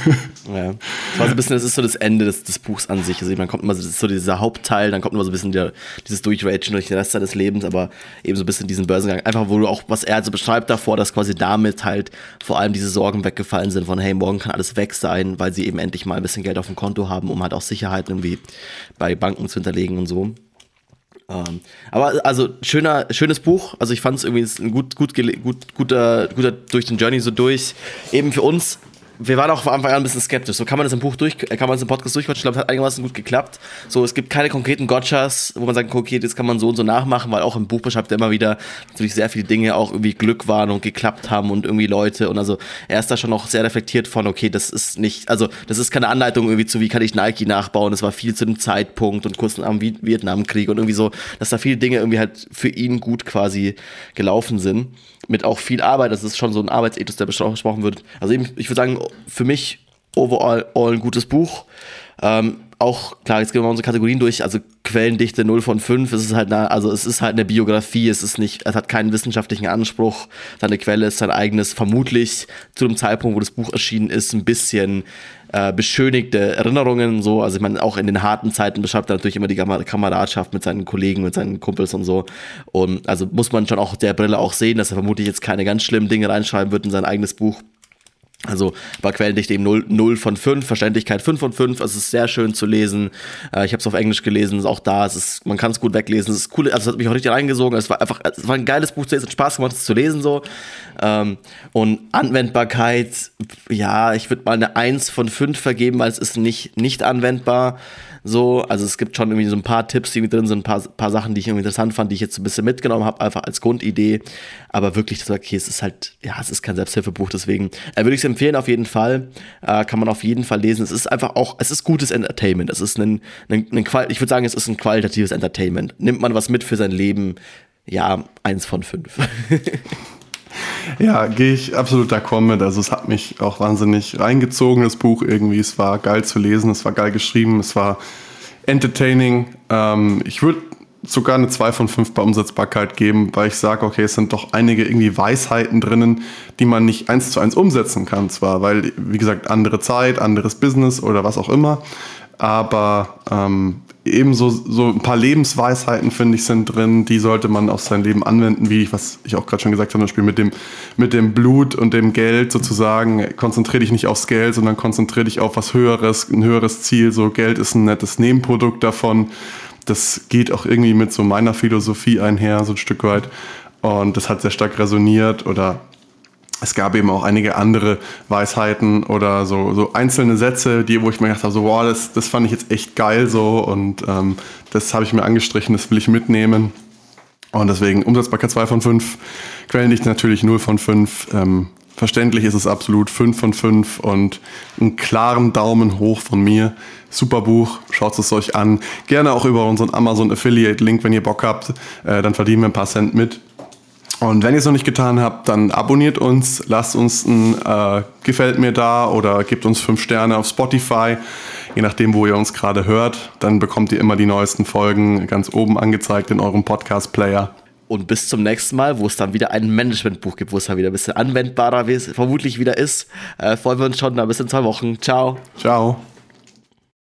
Speaker 1: *laughs*
Speaker 2: Ja. Das war so ein bisschen, das ist so das Ende des, des Buchs an sich. Also man kommt immer so, so dieser Hauptteil, dann kommt immer so ein bisschen der, dieses Durchragen durch den Rest seines Lebens, aber eben so ein bisschen diesen Börsengang. Einfach, wo du auch, was er also beschreibt davor, dass quasi damit halt vor allem diese Sorgen weggefallen sind von, hey, morgen kann alles weg sein, weil sie eben endlich mal ein bisschen Geld auf dem Konto haben, um halt auch Sicherheiten irgendwie bei Banken zu hinterlegen und so. Ähm, aber also schöner, schönes Buch. Also ich fand es irgendwie ein gut, gut, gut, guter, guter durch den Journey so durch. Eben für uns wir waren auch von Anfang an ein bisschen skeptisch. So kann man das im Buch durch, kann man das im Podcast durchquatschen. Ich glaube, es hat einigermaßen gut geklappt. So, es gibt keine konkreten Gotchas, wo man sagt, okay, das kann man so und so nachmachen, weil auch im Buch beschreibt er immer wieder natürlich sehr viele Dinge auch irgendwie Glück waren und geklappt haben und irgendwie Leute. Und also er ist da schon noch sehr reflektiert von, okay, das ist nicht, also das ist keine Anleitung irgendwie zu, wie kann ich Nike nachbauen. Das war viel zu dem Zeitpunkt und kurz nach dem Vietnamkrieg und irgendwie so, dass da viele Dinge irgendwie halt für ihn gut quasi gelaufen sind mit auch viel Arbeit. Das ist schon so ein Arbeitsethos, der besprochen wird. Also eben, ich würde sagen, für mich overall all ein gutes Buch. Ähm, auch, klar, jetzt gehen wir mal unsere Kategorien durch, also Quellendichte 0 von 5, es ist halt eine, also es ist halt eine Biografie, es ist nicht, es hat keinen wissenschaftlichen Anspruch, seine Quelle ist sein eigenes, vermutlich zu dem Zeitpunkt, wo das Buch erschienen ist, ein bisschen äh, beschönigte Erinnerungen, so, also ich meine, auch in den harten Zeiten beschreibt er natürlich immer die Kameradschaft mit seinen Kollegen, mit seinen Kumpels und so und also muss man schon auch der Brille auch sehen, dass er vermutlich jetzt keine ganz schlimmen Dinge reinschreiben wird in sein eigenes Buch. Also war Quellendichte eben 0, 0 von 5, Verständlichkeit 5 von 5. Es ist sehr schön zu lesen. Äh, ich habe es auf Englisch gelesen, ist auch da. Es ist, man kann es gut weglesen. Es ist cool, also es hat mich auch richtig reingesogen. Es war einfach, es war ein geiles Buch zu lesen, es hat Spaß gemacht, es zu lesen so. Ähm, und Anwendbarkeit, ja, ich würde mal eine 1 von 5 vergeben, weil es ist nicht, nicht anwendbar. So, also es gibt schon irgendwie so ein paar Tipps, die drin sind, ein paar, paar Sachen, die ich irgendwie interessant fand, die ich jetzt so ein bisschen mitgenommen habe, einfach als Grundidee. Aber wirklich, das okay, es ist halt, ja, es ist kein Selbsthilfebuch, deswegen äh, würde ich es empfehlen auf jeden Fall. Äh, kann man auf jeden Fall lesen. Es ist einfach auch, es ist gutes Entertainment. Es ist ein, ein, ein ich würde sagen, es ist ein qualitatives Entertainment. Nimmt man was mit für sein Leben? Ja, eins von fünf. *laughs*
Speaker 1: Ja, gehe ich absolut d'accord mit. Also es hat mich auch wahnsinnig reingezogen, das Buch irgendwie. Es war geil zu lesen, es war geil geschrieben, es war entertaining. Ähm, ich würde sogar eine 2 von 5 bei Umsetzbarkeit geben, weil ich sage, okay, es sind doch einige irgendwie Weisheiten drinnen, die man nicht eins zu eins umsetzen kann. Zwar, weil, wie gesagt, andere Zeit, anderes Business oder was auch immer. Aber ähm, ebenso so ein paar Lebensweisheiten, finde ich, sind drin, die sollte man auf sein Leben anwenden, wie ich, was ich auch gerade schon gesagt habe, zum Beispiel mit dem, mit dem Blut und dem Geld sozusagen. Konzentriere dich nicht aufs Geld, sondern konzentriere dich auf was Höheres, ein höheres Ziel. So Geld ist ein nettes Nebenprodukt davon. Das geht auch irgendwie mit so meiner Philosophie einher, so ein Stück weit. Und das hat sehr stark resoniert oder es gab eben auch einige andere Weisheiten oder so, so einzelne Sätze, die, wo ich mir gedacht habe, so, wow, das, das fand ich jetzt echt geil so und ähm, das habe ich mir angestrichen, das will ich mitnehmen. Und deswegen Umsetzbarkeit 2 von 5, Quellendicht natürlich 0 von 5. Ähm, verständlich ist es absolut 5 von 5 und einen klaren Daumen hoch von mir. Super Buch, schaut es euch an. Gerne auch über unseren Amazon Affiliate Link, wenn ihr Bock habt. Äh, dann verdienen wir ein paar Cent mit. Und wenn ihr es noch nicht getan habt, dann abonniert uns, lasst uns ein äh, Gefällt mir da oder gebt uns fünf Sterne auf Spotify, je nachdem, wo ihr uns gerade hört. Dann bekommt ihr immer die neuesten Folgen ganz oben angezeigt in eurem Podcast-Player.
Speaker 2: Und bis zum nächsten Mal, wo es dann wieder ein Managementbuch gibt, wo es dann wieder ein bisschen anwendbarer vermutlich wieder ist. Äh, freuen wir uns schon. Da bis in zwei Wochen. Ciao.
Speaker 1: Ciao.